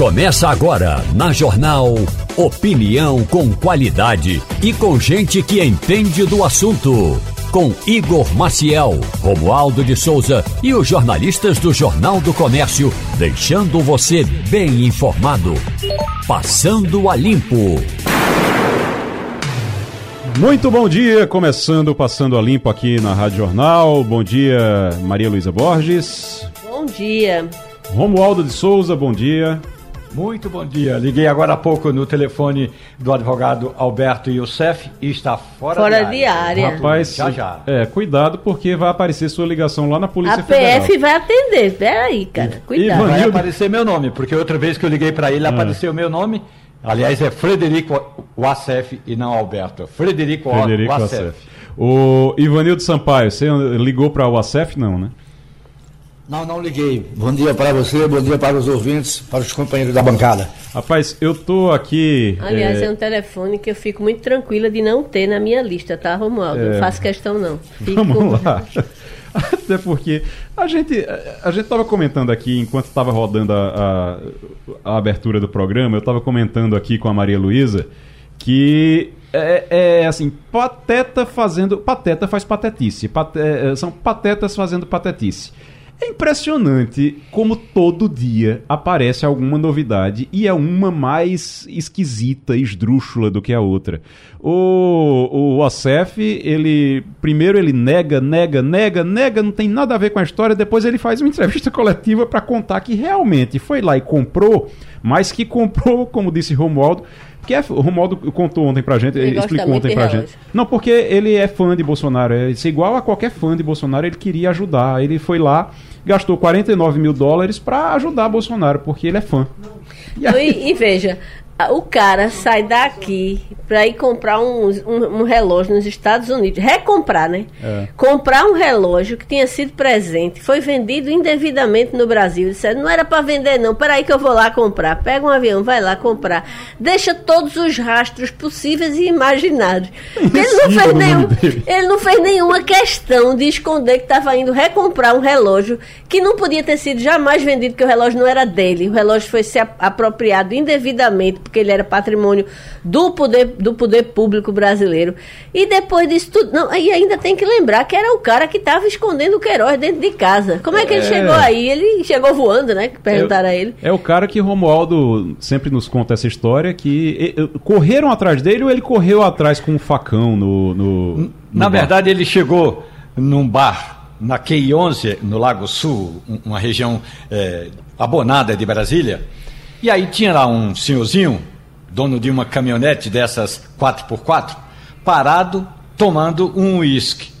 Começa agora na Jornal Opinião com qualidade e com gente que entende do assunto. Com Igor Maciel, Romualdo de Souza e os jornalistas do Jornal do Comércio, deixando você bem informado. Passando a Limpo. Muito bom dia, começando Passando a Limpo aqui na Rádio Jornal. Bom dia, Maria Luísa Borges. Bom dia. Romualdo de Souza, bom dia. Muito bom dia. Liguei agora há pouco no telefone do advogado Alberto Youssef e está fora, Fora de de área. Rapaz, Já, já. É, cuidado porque vai aparecer sua ligação lá na Polícia A Federal. PF vai atender. Peraí, cara. Cuidado. Ivan- Vai Nildo- aparecer meu nome, porque outra vez que eu liguei para Ah. ele apareceu meu nome. Aliás, é Frederico Wassef e não Alberto. Frederico, Frederico Wassef. Assef. O Ivanildo Sampaio, você ligou para o Assef? Não, né? Não, não liguei. Bom dia para você, bom dia para os ouvintes, para os companheiros da bancada. Rapaz, eu tô aqui. Aliás, é, é... um telefone que eu fico muito tranquila de não ter na minha lista, tá, Romualdo? Não faço questão, não. Fico... É. Vamos lá. Até porque a gente a gente estava comentando aqui enquanto estava rodando a, a, a abertura do programa, eu estava comentando aqui com a Maria Luísa que é, é assim, pateta fazendo. Pateta faz patetice. Pate- é, são patetas fazendo patetice. É impressionante como todo dia aparece alguma novidade e é uma mais esquisita, esdrúxula do que a outra. O, o Acef, ele primeiro ele nega, nega, nega, nega, não tem nada a ver com a história, depois ele faz uma entrevista coletiva para contar que realmente foi lá e comprou, mas que comprou, como disse Romualdo, que é, o Romualdo contou ontem pra gente, Ele explicou ontem pra relógio. gente. Não, porque ele é fã de Bolsonaro. É é igual a qualquer fã de Bolsonaro, ele queria ajudar. Ele foi lá, gastou 49 mil dólares pra ajudar Bolsonaro, porque ele é fã. E aí- E, e veja, o cara sai daqui para ir comprar um, um- um relógio nos Estados Unidos, recomprar, né? É. Comprar um relógio que tinha sido presente, foi vendido indevidamente no Brasil. Disseram, não era para vender, não. Peraí que eu vou lá comprar. Pega um avião, vai lá comprar. Deixa todos os rastros possíveis e imaginários. Ele não, fez nenhum, ele não fez nenhuma questão de esconder que estava indo recomprar um relógio que não podia ter sido jamais vendido, porque o relógio não era dele. O relógio foi se apropriado indevidamente, porque ele era patrimônio do poder, do poder público brasileiro. E depois disso tudo. Não, e ainda tem que lembrar que era o cara que estava escondendo o Queiroz dentro de casa. Como é que ele É. chegou aí? Ele chegou voando, né? Perguntaram a ele. É o cara que Romualdo sempre nos conta essa história, que e- e- correram atrás dele ou ele correu atrás com um facão no. no- no Na bar? verdade, ele chegou num bar na QI11, no Lago Sul, um- uma região eh, abonada de Brasília. E aí tinha lá um senhorzinho, dono de uma caminhonete dessas 4x4, parado tomando um uísque.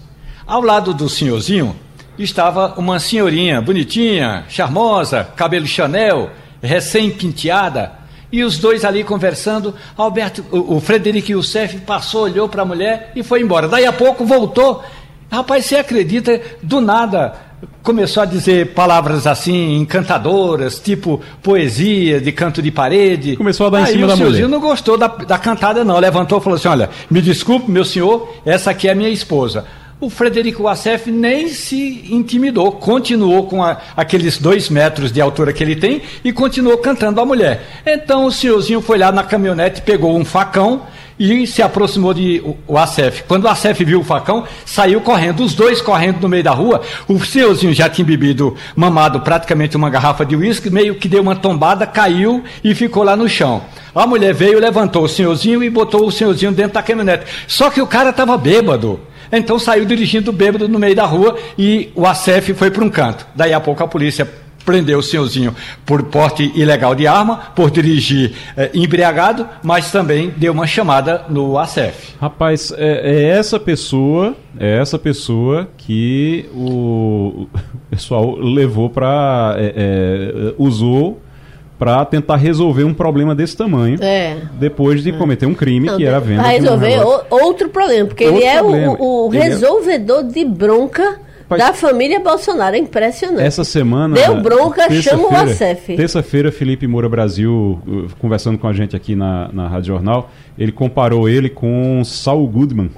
Ao lado do senhorzinho estava uma senhorinha bonitinha, charmosa, cabelo Chanel, recém-penteada, e os dois ali conversando. Alberto, o, o Frederico Youssef passou, olhou para a mulher e foi embora. Daí a pouco voltou. Rapaz, você acredita? Do nada começou a dizer palavras assim encantadoras, tipo poesia de canto de parede. Começou a dar em Aí cima o da senhorzinho mulher. não gostou da, da cantada, não. Levantou e falou assim: Olha, me desculpe, meu senhor, essa aqui é a minha esposa. O Frederico Wassef nem se intimidou, continuou com a- aqueles dois metros de altura que ele tem e continuou cantando a mulher. Então o senhorzinho foi lá na caminhonete, pegou um facão e se aproximou de o- Acef. Quando o Acef viu o facão, saiu correndo, os dois correndo no meio da rua. O senhorzinho já tinha bebido, mamado praticamente uma garrafa de uísque, meio que deu uma tombada, caiu e ficou lá no chão. A mulher veio, levantou o senhorzinho e botou o senhorzinho dentro da caminhonete. Só que o cara estava bêbado. Então saiu dirigindo bêbado no meio da rua e o Acef foi para um canto. Daí a pouco a polícia prendeu o senhorzinho por porte ilegal de arma, por dirigir eh, embriagado, mas também deu uma chamada no Acef. Rapaz, é, é essa pessoa, é essa pessoa que o, o pessoal levou pra. é, é, usou pra tentar resolver um problema desse tamanho. É. Depois de cometer um crime Não, que era a venda. Um resolver o- outro problema, porque Outro ele é o- problema. o, é- resolvedor de bronca Mas- da família Bolsonaro. É impressionante. Essa semana. Deu bronca, chama o Acef. Terça-feira, Felipe Moura Brasil, uh, conversando com a gente aqui na, na Rádio Jornal, ele comparou ele com Saul Goodman.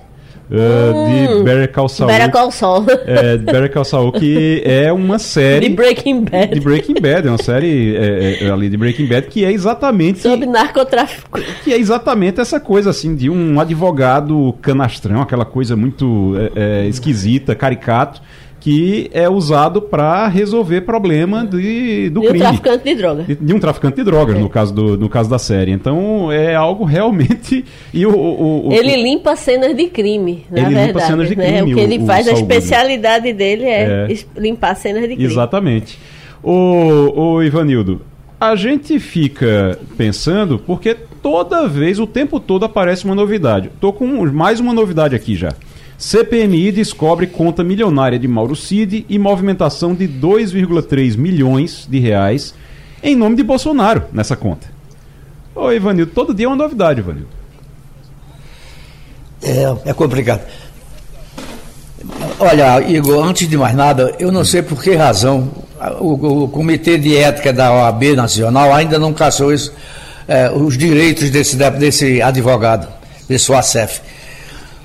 Uh, de Better Call Saul. Better Call Saul. É, Better Call Saul, que é uma série... De Breaking Bad. De Breaking Bad, é uma série é, é, ali de Breaking Bad que é exatamente... Sobre narcotráfico. Que é exatamente essa coisa, assim, de um advogado canastrão, aquela coisa muito é, é, esquisita, caricato, que é usado para resolver problema de, do de crime. um traficante de droga. De, de um traficante de drogas, É. no, caso do, no caso da série. Então é algo realmente. E o, o- o- Ele limpa cenas de crime, na Ele limpa verdade. cenas de né? crime, O que ele o- faz, a especialidade dele é, É. limpar cenas de crime. Exatamente. O, o Ivanildo, a gente fica pensando porque toda vez, o tempo todo aparece uma novidade. Tô com mais uma novidade aqui já. CPMI descobre conta milionária de Mauro Cid e movimentação de 2,3 milhões de reais em nome de Bolsonaro nessa conta. Ô Ivanildo, todo dia é uma novidade, Ivanildo. É, é complicado. Olha, Igor, antes de mais nada, eu não sei por que razão o, o Comitê de Ética da OAB Nacional ainda não caçou isso, é, os direitos desse, desse advogado, desse ACEF.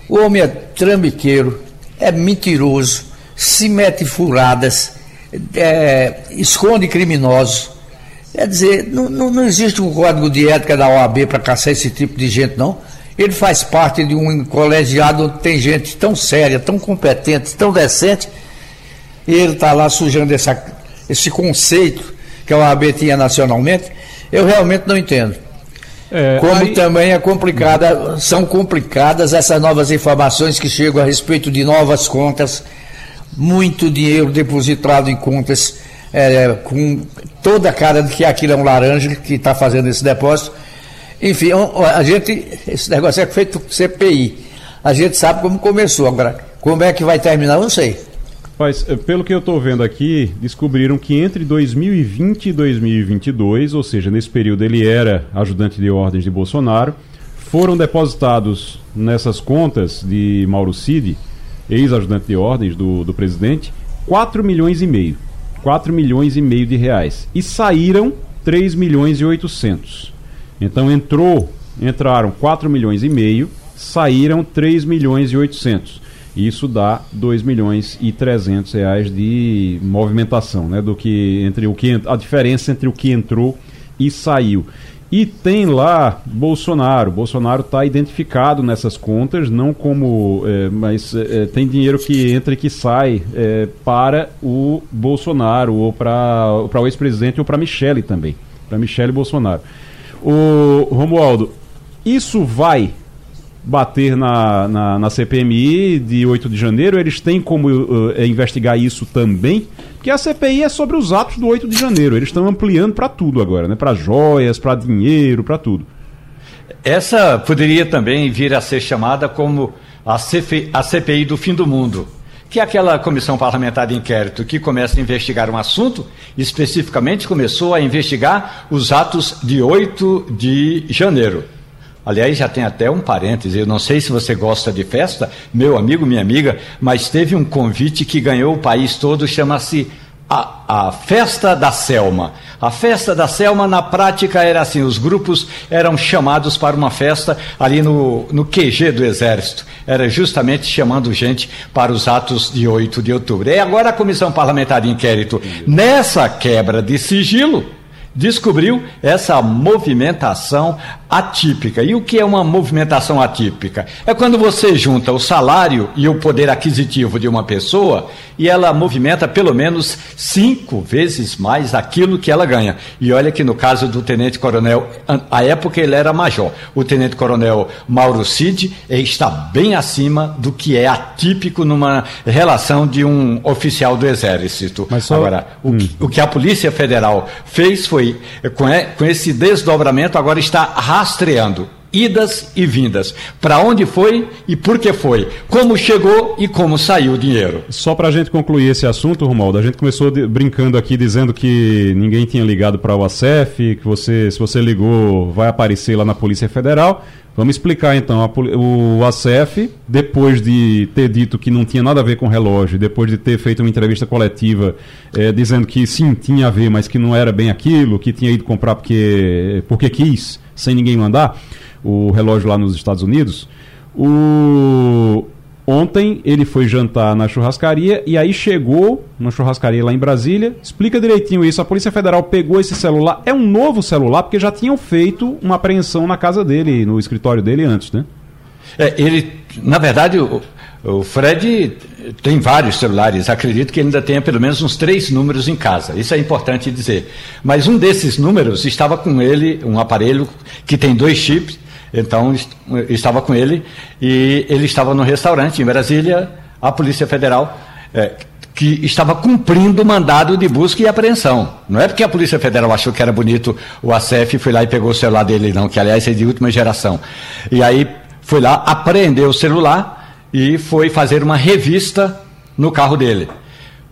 O homem é trambiqueiro, é mentiroso, se mete furadas, é, esconde criminosos. Quer dizer, não, não, não existe um código de ética da OAB para caçar esse tipo de gente, não. Ele faz parte de um colegiado onde tem gente tão séria, tão competente, tão decente, e ele está lá sujando essa, esse conceito que a OAB tinha nacionalmente. Eu realmente não entendo. É, Como aí- também é complicada, são complicadas essas novas informações que chegam a respeito de novas contas, muito dinheiro depositado em contas é, com toda a cara de que aquilo é um laranja que está fazendo esse depósito. Enfim, a gente, esse negócio é feito CPI. A gente sabe como começou. Agora, como é que vai terminar, eu não sei. Mas, eh, pelo que eu estou vendo aqui, descobriram que entre 2020 e 2022, ou seja, nesse período ele era ajudante de ordens de Bolsonaro, foram depositados nessas contas de Mauro Cid, ex-ajudante de ordens do, do presidente, 4 milhões e meio. 4 milhões e meio de reais. E saíram 3 milhões e 800. Então entrou, entraram 4 milhões e meio, saíram 3 milhões e 800. Isso dá 2 milhões e 300 reais de movimentação, né? Do que entre o que a diferença entre o que entrou e saiu. E tem lá Bolsonaro. Bolsonaro está identificado nessas contas, não como. eh, mas eh, tem dinheiro que entra e que sai eh, para o Bolsonaro, ou para o ex-presidente, ou para Michele também. Para Michele Bolsonaro. O Romualdo, isso vai bater na, na, na CPMI de 8 de janeiro? Eles têm como uh, investigar isso também? Porque a CPI é sobre os atos do 8 de janeiro. Eles estão ampliando para tudo agora, né? Para joias, para dinheiro, para tudo. Essa poderia também vir a ser chamada como a, CFI, a CPI do fim do mundo, que é aquela comissão parlamentar de inquérito que começa a investigar um assunto, especificamente começou a investigar os atos de 8 de janeiro. Aliás, já tem até um parêntese. Eu não sei se você gosta de festa, meu amigo, minha amiga, mas teve um convite que ganhou o país todo, chama-se a, a Festa da Selma. A Festa da Selma, na prática, era assim: os grupos eram chamados para uma festa ali no, no QG do Exército. Era justamente chamando gente para os atos de 8 de outubro. E agora a Comissão Parlamentar de Inquérito, nessa quebra de sigilo, descobriu essa movimentação atípica. E o que é uma movimentação atípica? É quando você junta o salário e o poder aquisitivo de uma pessoa e ela movimenta pelo menos cinco vezes mais aquilo que ela ganha. E olha que no caso do tenente-coronel, à época ele era major, o tenente-coronel Mauro Cid está bem acima do que é atípico numa relação de um oficial do Exército. Mas só- Agora, o, Hum. que, o que a Polícia Federal fez foi, com, e- com esse desdobramento, agora está rastreando idas e vindas. Para onde foi e por que foi. Como chegou e como saiu o dinheiro. Só para a gente concluir esse assunto, Romualdo, a gente começou de- brincando aqui dizendo que ninguém tinha ligado para o ACF, que você, se você ligou, vai aparecer lá na Polícia Federal. Vamos explicar então. A o ACF, depois de ter dito que não tinha nada a ver com relógio, depois de ter feito uma entrevista coletiva eh, dizendo que sim, tinha a ver, mas que não era bem aquilo, que tinha ido comprar porque, porque quis, sem ninguém mandar, o relógio lá nos Estados Unidos, o, Ontem ele foi jantar na churrascaria e aí chegou na churrascaria lá em Brasília. Explica direitinho isso. A Polícia Federal pegou esse celular. É um novo celular porque já tinham feito uma apreensão na casa dele, no escritório dele antes, né? É, ele, na verdade, o Fred tem vários celulares. Acredito que ele ainda tenha pelo menos uns três números em casa. Isso é importante dizer. Mas um desses números estava com ele, um aparelho que tem dois chips. Então, estava com ele e ele estava no restaurante em Brasília. A Polícia Federal é, que estava cumprindo o mandado de busca e apreensão. Não é porque a Polícia Federal achou que era bonito o ACF foi lá e pegou o celular dele, não, que aliás é de última geração. E aí foi lá, apreendeu o celular e foi fazer uma revista no carro dele.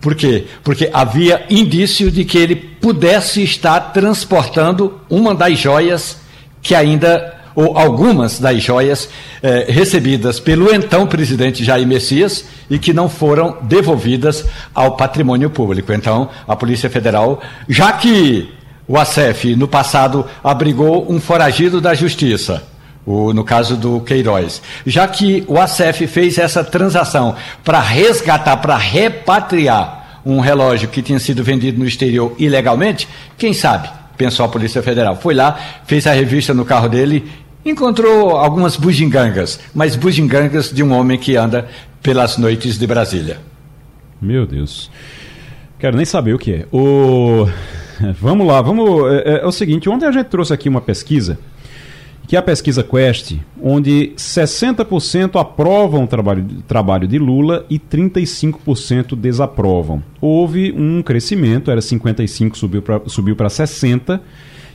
Por quê? Porque havia indício de que ele pudesse estar transportando uma das joias que ainda, ou algumas das joias eh, recebidas pelo então presidente Jair Messias e que não foram devolvidas ao patrimônio público. Então, a Polícia Federal, já que o ACF no passado abrigou um foragido da justiça, o, no caso do Queiroz. Já que o ACF fez essa transação para resgatar, para repatriar um relógio que tinha sido vendido no exterior ilegalmente, quem sabe? Pensou a Polícia Federal. Foi lá, fez a revista no carro dele, encontrou algumas bugigangas, mas bugigangas de um homem que anda pelas noites de Brasília. Meu Deus. Quero nem saber o que é. O... Vamos lá, vamos. É, é, é o seguinte, ontem a gente trouxe aqui uma pesquisa que é a pesquisa Quest, onde 60% aprovam o trabalho, trabalho de Lula e 35% desaprovam. Houve um crescimento, era 55, subiu para subiu 60,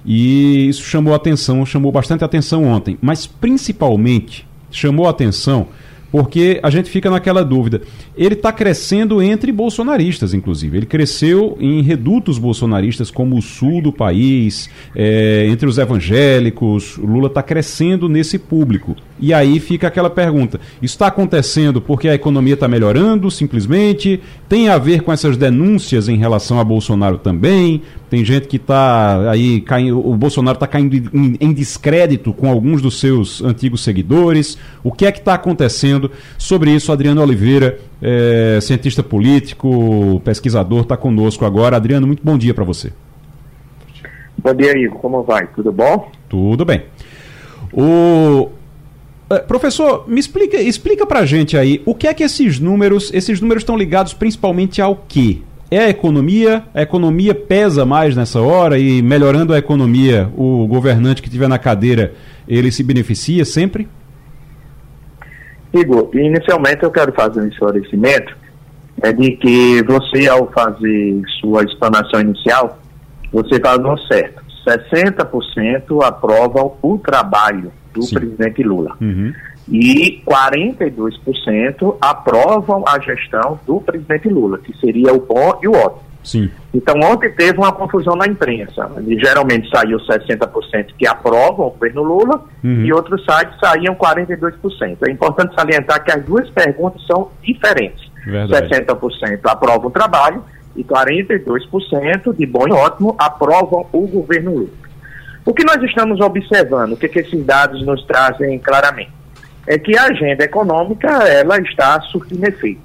e isso chamou atenção, chamou bastante atenção ontem. Mas principalmente chamou atenção porque a gente fica naquela dúvida. Ele está crescendo entre bolsonaristas, inclusive. Ele cresceu em redutos bolsonaristas, como o sul do país, é, entre os evangélicos. O Lula está crescendo nesse público. E aí fica aquela pergunta: está acontecendo porque a economia está melhorando, simplesmente? Tem a ver com essas denúncias em relação a Bolsonaro também? Tem gente que está aí caindo, o Bolsonaro está caindo em, em, descrédito com alguns dos seus antigos seguidores. O que é que está acontecendo? Sobre isso, Adriano Oliveira, é, cientista político, pesquisador, está conosco agora. Adriano, muito bom dia para você. Bom dia, Igor. Como vai? Tudo bom? Tudo bem. O, é, professor, me explica, explica pra gente aí, o que é que esses números, esses números estão ligados principalmente ao quê? É a economia? A economia pesa mais nessa hora e melhorando a economia, o governante que estiver na cadeira, ele se beneficia sempre? Igor, inicialmente eu quero fazer um esclarecimento é de que você, ao fazer sua explanação inicial, você falou certo. 60% aprovam o trabalho do Sim. presidente Lula. Uhum. E 42% aprovam a gestão do presidente Lula, que seria o bom e o ótimo. Sim. Então, ontem teve uma confusão na imprensa. E, geralmente saiu 60% que aprovam o governo Lula uhum. e outros sites saíam 42%. É importante salientar que as duas perguntas são diferentes. Verdade. 60% aprovam o trabalho e 42% de bom e ótimo aprovam o governo Lula. O que nós estamos observando, o que, que esses dados nos trazem claramente, é que a agenda econômica ela está surtindo efeito.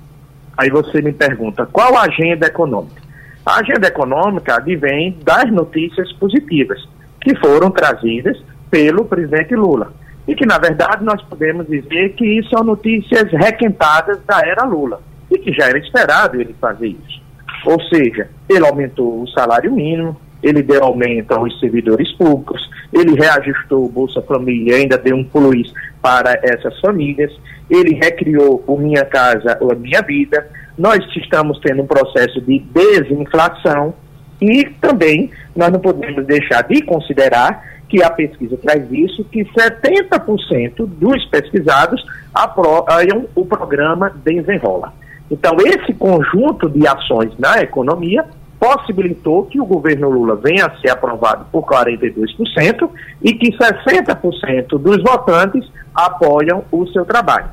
Aí você me pergunta, qual a agenda econômica? A agenda econômica advém das notícias positivas que foram trazidas pelo presidente Lula. E que, na verdade, nós podemos dizer que são notícias requentadas da era Lula. E que já era esperado ele fazer isso. Ou seja, ele aumentou o salário mínimo, ele deu aumento aos servidores públicos, ele reajustou o Bolsa Família, ainda deu um plus para essas famílias, ele recriou o Minha Casa ou a Minha Vida, nós estamos tendo um processo de desinflação e também nós não podemos deixar de considerar que a pesquisa traz isso, que 70% dos pesquisados apoiam o programa Desenrola. Então, esse conjunto de ações na economia possibilitou que o governo Lula venha a ser aprovado por 42% e que 60% dos votantes apoiam o seu trabalho.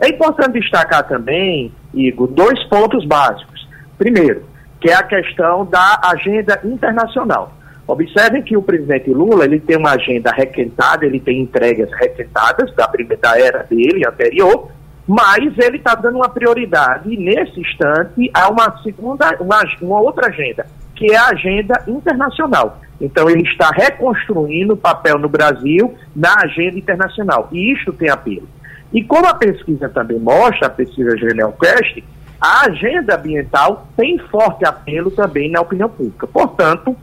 É importante destacar também, Igor, dois pontos básicos. Primeiro, que é a questão da agenda internacional. Observem que o presidente Lula ele tem uma agenda requentada, ele tem entregas requentadas da primeira da era dele anterior, Mas ele está dando uma prioridade nesse instante há uma segunda, uma, uma outra agenda, que é a agenda internacional. Então ele está reconstruindo o papel no Brasil na agenda internacional. E isto tem apelo. E como a pesquisa também mostra, a pesquisa Genial Quest, a agenda ambiental tem forte apelo também na opinião pública. Portanto,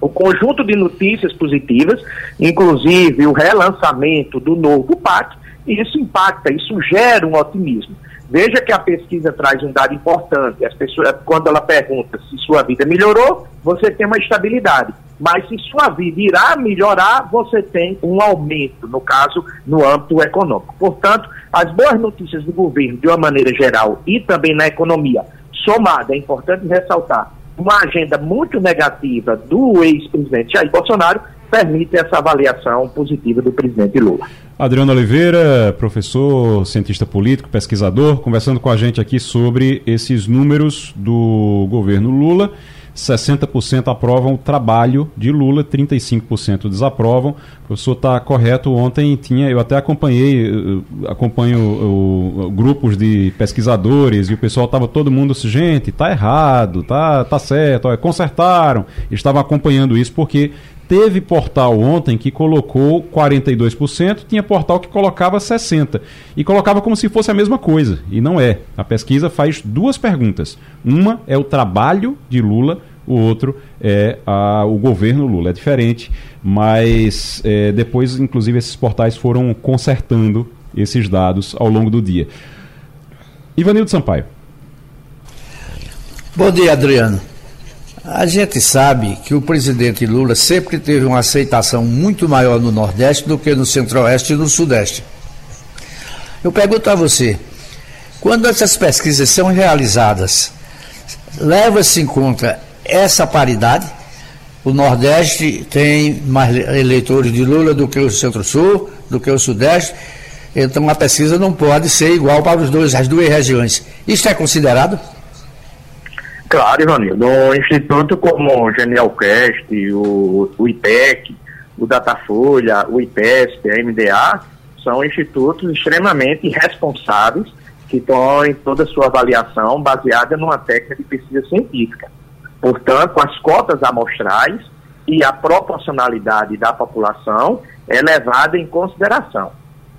o conjunto de notícias positivas, inclusive o relançamento do novo PAC, isso impacta, isso gera um otimismo. Veja que a pesquisa traz um dado importante. As pessoas, quando ela pergunta se sua vida melhorou, você tem uma estabilidade. Mas se sua vida irá melhorar, você tem um aumento, no caso, no âmbito econômico. Portanto, as boas notícias do governo, de uma maneira geral, e também na economia, somada, é importante ressaltar, uma agenda muito negativa do ex-presidente Jair Bolsonaro, permite essa avaliação positiva do presidente Lula. Adriano Oliveira, professor, cientista político, pesquisador, conversando com a gente aqui sobre esses números do governo Lula. 60% aprovam o trabalho de Lula, 35% desaprovam. O professor está correto. Ontem tinha, eu até acompanhei, acompanho o, o, grupos de pesquisadores e o pessoal estava todo mundo assim, gente, tá errado, tá, tá certo, ó, consertaram. Estavam acompanhando isso porque Teve portal ontem que colocou 42%, tinha portal que colocava 60%. E colocava como se fosse a mesma coisa. E não é. A pesquisa faz duas perguntas. Uma é o trabalho de Lula, o outro é a, o governo Lula. É diferente, mas é, depois, inclusive, esses portais foram consertando esses dados ao longo do dia. Ivanildo Sampaio. Bom dia, Adriano. A gente sabe que o presidente Lula sempre teve uma aceitação muito maior no Nordeste do que no Centro-Oeste e no Sudeste. Eu pergunto a você, quando essas pesquisas são realizadas, leva-se em conta essa paridade? O Nordeste tem mais eleitores de Lula do que o Centro-Sul, do que o Sudeste, então a pesquisa não pode ser igual para os dois, as duas regiões. Isso é considerado? Claro, Ivanildo. Um instituto como o Genialcast, o, o IPEC, o Datafolha, o IPESP, a MDA, são institutos extremamente responsáveis que estão em toda a sua avaliação baseada numa técnica de pesquisa científica. Portanto, as cotas amostrais e a proporcionalidade da população é levada em consideração.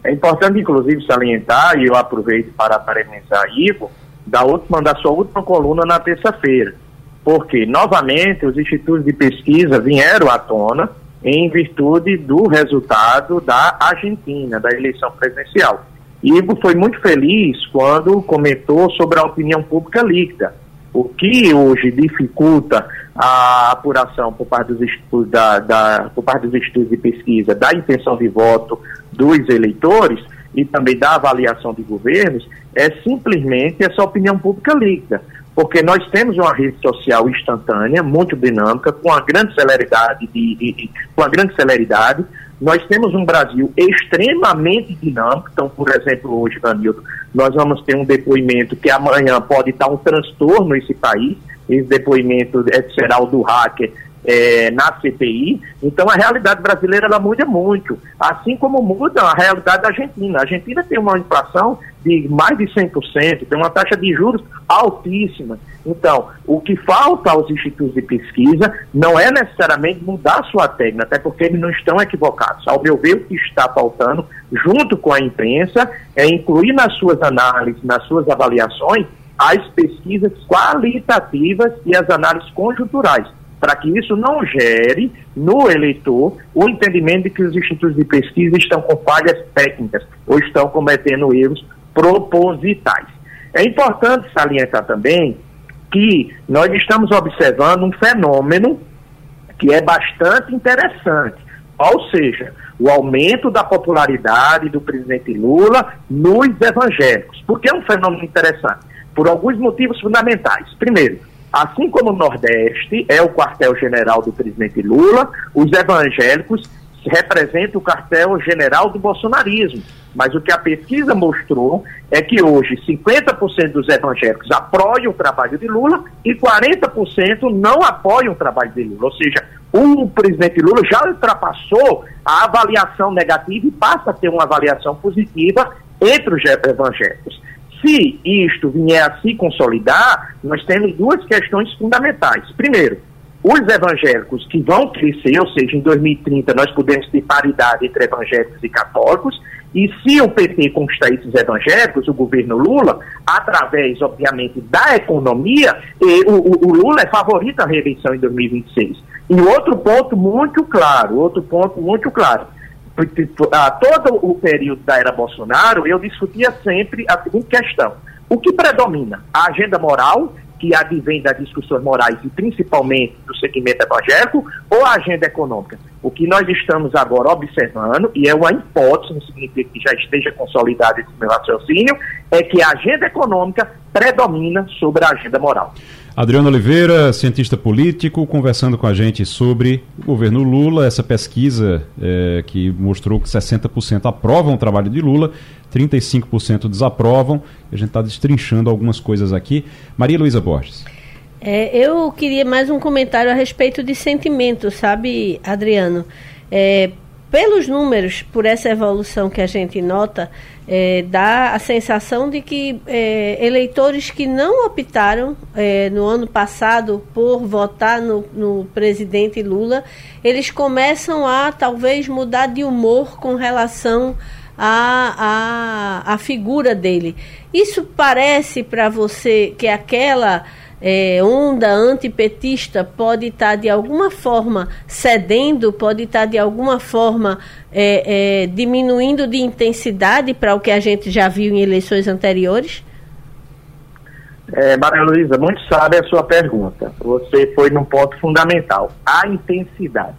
É importante, inclusive, salientar, e eu aproveito para parabenizar Ivo, da última, da sua última coluna na terça-feira. Porque, novamente, os institutos de pesquisa vieram à tona em virtude do resultado da Argentina, da eleição presidencial. Ivo foi muito feliz quando comentou sobre a opinião pública líquida. O que hoje dificulta a apuração por parte dos estudos, da, da, por parte dos estudos de pesquisa da intenção de voto dos eleitores e também da avaliação de governos é simplesmente essa opinião pública líquida. Porque nós temos uma rede social instantânea, muito dinâmica, com uma grande celeridade, de, de, de, com uma grande celeridade. Nós temos um Brasil extremamente dinâmico. Então, por exemplo, hoje, Danildo, nós vamos ter um depoimento que amanhã pode estar um transtorno nesse país. Esse depoimento é, será o do hacker é, na CPI. Então a realidade brasileira ela muda muito, assim como muda a realidade da Argentina. A Argentina tem uma inflação de mais de 100%, tem uma taxa de juros altíssima. Então, o que falta aos institutos de pesquisa não é necessariamente mudar sua técnica, até porque eles não estão equivocados. Ao meu ver, o que está faltando, junto com a imprensa, é incluir nas suas análises, nas suas avaliações, as pesquisas qualitativas e as análises conjunturais para que isso não gere no eleitor o entendimento de que os institutos de pesquisa estão com falhas técnicas ou estão cometendo erros propositais. É importante salientar também que nós estamos observando um fenômeno que é bastante interessante, ou seja, o aumento da popularidade do presidente Lula nos evangélicos. Por que é um fenômeno interessante? Por alguns motivos fundamentais. Primeiro, Assim como o Nordeste é o quartel-general do presidente Lula, os evangélicos representam o quartel-general do bolsonarismo. Mas o que a pesquisa mostrou é que hoje 50% dos evangélicos apoiam o trabalho de Lula e 40% não apoiam o trabalho de Lula. Ou seja, o presidente Lula já ultrapassou a avaliação negativa e passa a ter uma avaliação positiva entre os evangélicos. Se isto vier a se consolidar, nós temos duas questões fundamentais. Primeiro, os evangélicos que vão crescer, ou seja, em 2030 nós podemos ter paridade entre evangélicos e católicos, e se o PT conquistar esses evangélicos, o governo Lula, através, obviamente, da economia, o, Lula é favorito à reeleição em 2026. E outro ponto muito claro, outro ponto muito claro, a todo o período da era Bolsonaro, eu discutia sempre a seguinte questão. O que predomina? A agenda moral, que advém das discussões morais e principalmente do segmento evangélico, ou a agenda econômica? O que nós estamos agora observando, e é uma hipótese, não significa que já esteja consolidado esse meu raciocínio, é que a agenda econômica predomina sobre a agenda moral. Adriano Oliveira, cientista político, conversando com a gente sobre o governo Lula, essa pesquisa é, que mostrou que 60% aprovam o trabalho de Lula, 35% desaprovam. A gente está destrinchando algumas coisas aqui. Maria Luísa Borges. É, eu queria mais um comentário a respeito de sentimento, sabe, Adriano? É, pelos números, por essa evolução que a gente nota, é, dá a sensação de que é, eleitores que não optaram é, no ano passado por votar no, no, presidente Lula, eles começam a talvez mudar de humor com relação à a, a, a, figura dele. Isso parece para você que aquela é, onda antipetista pode estar tá, de alguma forma cedendo, pode estar tá, de alguma forma é, é, diminuindo de intensidade para o que a gente já viu em eleições anteriores? É, Maria Luísa, muito sábia a sua pergunta. Você foi num ponto fundamental, a intensidade.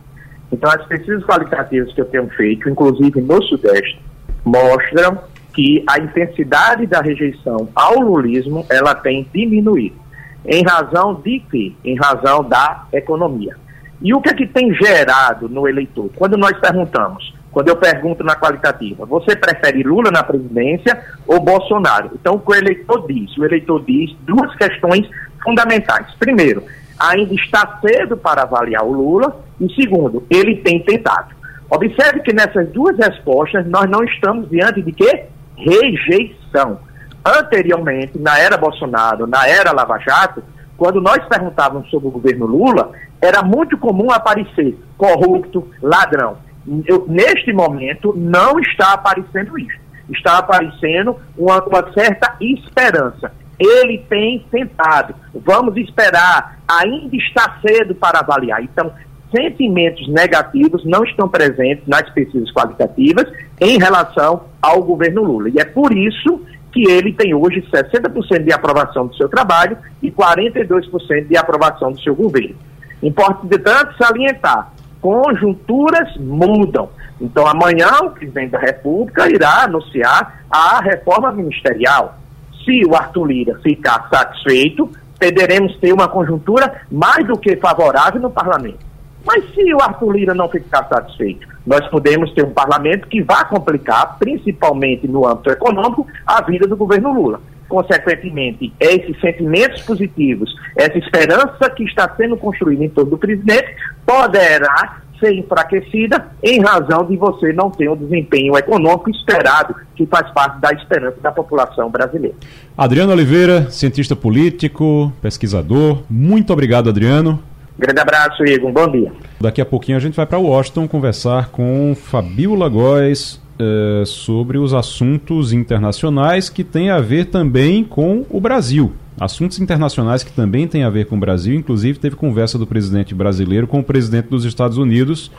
Então, as pesquisas qualitativas que eu tenho feito, inclusive no Sudeste, mostram que a intensidade da rejeição ao lulismo ela tem diminuído. Em razão de quê? Em razão da economia. E o que é que tem gerado no eleitor? Quando nós perguntamos, quando eu pergunto na qualitativa, você prefere Lula na presidência ou Bolsonaro? Então, o que o eleitor diz? O eleitor diz duas questões fundamentais. Primeiro, ainda está cedo para avaliar o Lula. E segundo, ele tem tentado. Observe que nessas duas respostas nós não estamos diante de quê? Rejeição. Anteriormente, na era Bolsonaro, na era Lava Jato, quando nós perguntávamos sobre o governo Lula, era muito comum aparecer corrupto, ladrão. Eu, neste momento, não está aparecendo isso. Está aparecendo uma, uma certa esperança. Ele tem tentado. Vamos esperar. Ainda está cedo para avaliar. Então, sentimentos negativos não estão presentes nas pesquisas qualitativas em relação ao governo Lula. E é por isso que ele tem hoje 60% de aprovação do seu trabalho e 42% de aprovação do seu governo. Importante salientar, conjunturas mudam. Então, amanhã o presidente da República irá anunciar a reforma ministerial. Se o Arthur Lira ficar satisfeito, poderemos ter uma conjuntura mais do que favorável no parlamento. Mas se o Arthur Lira não ficar satisfeito, nós podemos ter um parlamento que vai complicar, principalmente no âmbito econômico, a vida do governo Lula. Consequentemente, esses sentimentos positivos, essa esperança que está sendo construída em torno do presidente, poderá ser enfraquecida em razão de você não ter o desempenho econômico esperado, que faz parte da esperança da população brasileira. Adriano Oliveira, cientista político, pesquisador, muito obrigado, Adriano. Grande abraço, Igor. Um bom dia. Daqui a pouquinho a gente vai para Washington conversar com Fabiola Góes eh, sobre os assuntos internacionais que têm a ver também com o Brasil. Assuntos internacionais que também têm a ver com o Brasil. Inclusive, teve conversa do presidente brasileiro com o presidente dos Estados Unidos.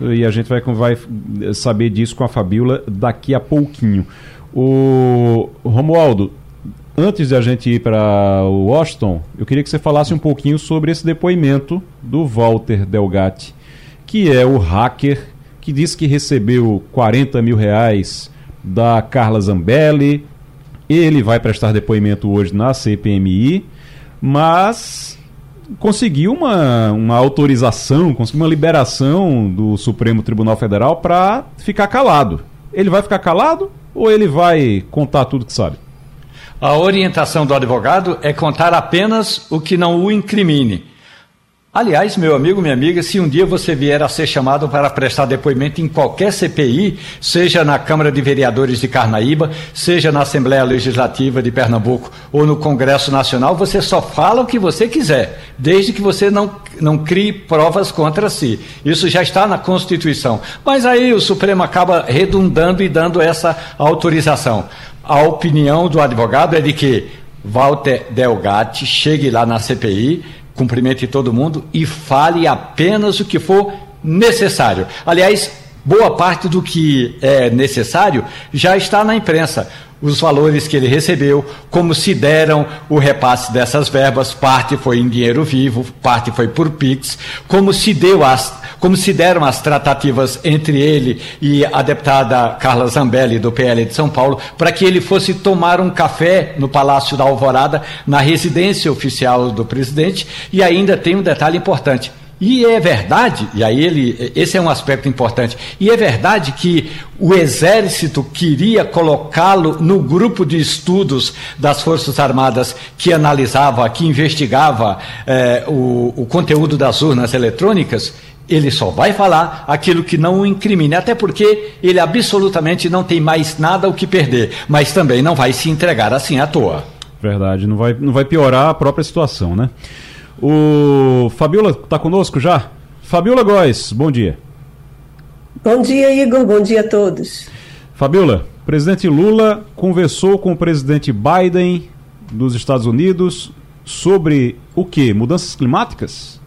E a gente vai, vai saber disso com a Fabiola daqui a pouquinho. O Romualdo, Antes de a gente ir para Washington, eu queria que você falasse um pouquinho sobre esse depoimento do Walter Delgatti, que é o hacker que disse que recebeu 40 mil reais da Carla Zambelli. Ele vai prestar depoimento hoje na CPMI, mas conseguiu uma, uma autorização, conseguiu uma liberação do Supremo Tribunal Federal para ficar calado. Ele vai ficar calado ou ele vai contar tudo que sabe? A orientação do advogado é contar apenas o que não o incrimine. Aliás, meu amigo, minha amiga, se um dia você vier a ser chamado para prestar depoimento em qualquer CPI, seja na Câmara de Vereadores de Carnaíba, seja na Assembleia Legislativa de Pernambuco ou no Congresso Nacional, você só fala o que você quiser, desde que você não, não crie provas contra si. Isso já está na Constituição. Mas aí o Supremo acaba redundando e dando essa autorização. A opinião do advogado é de que Walter Delgatti chegue lá na CPI cumprimente todo mundo e fale apenas o que for necessário. Aliás, boa parte do que é necessário já está na imprensa os valores que ele recebeu, como se deram o repasse dessas verbas, parte foi em dinheiro vivo, parte foi por Pix, como se deu as, como se deram as tratativas entre ele e a deputada Carla Zambelli do PL de São Paulo, para que ele fosse tomar um café no Palácio da Alvorada, na residência oficial do presidente, e ainda tem um detalhe importante. E é verdade, e aí ele, esse é um aspecto importante, e é verdade que o Exército queria colocá-lo no grupo de estudos das Forças Armadas que analisava, que investigava eh, o, o conteúdo das urnas eletrônicas, ele só vai falar aquilo que não o incrimine, até porque ele absolutamente não tem mais nada o que perder, mas também não vai se entregar assim à toa. Verdade, não vai, não vai piorar a própria situação, né? O Fabiola está conosco já? Fabiola Góes, bom dia. Bom dia, Igor. Bom dia a todos. Fabiola, presidente Lula conversou com o presidente Biden dos Estados Unidos sobre o que? Mudanças climáticas?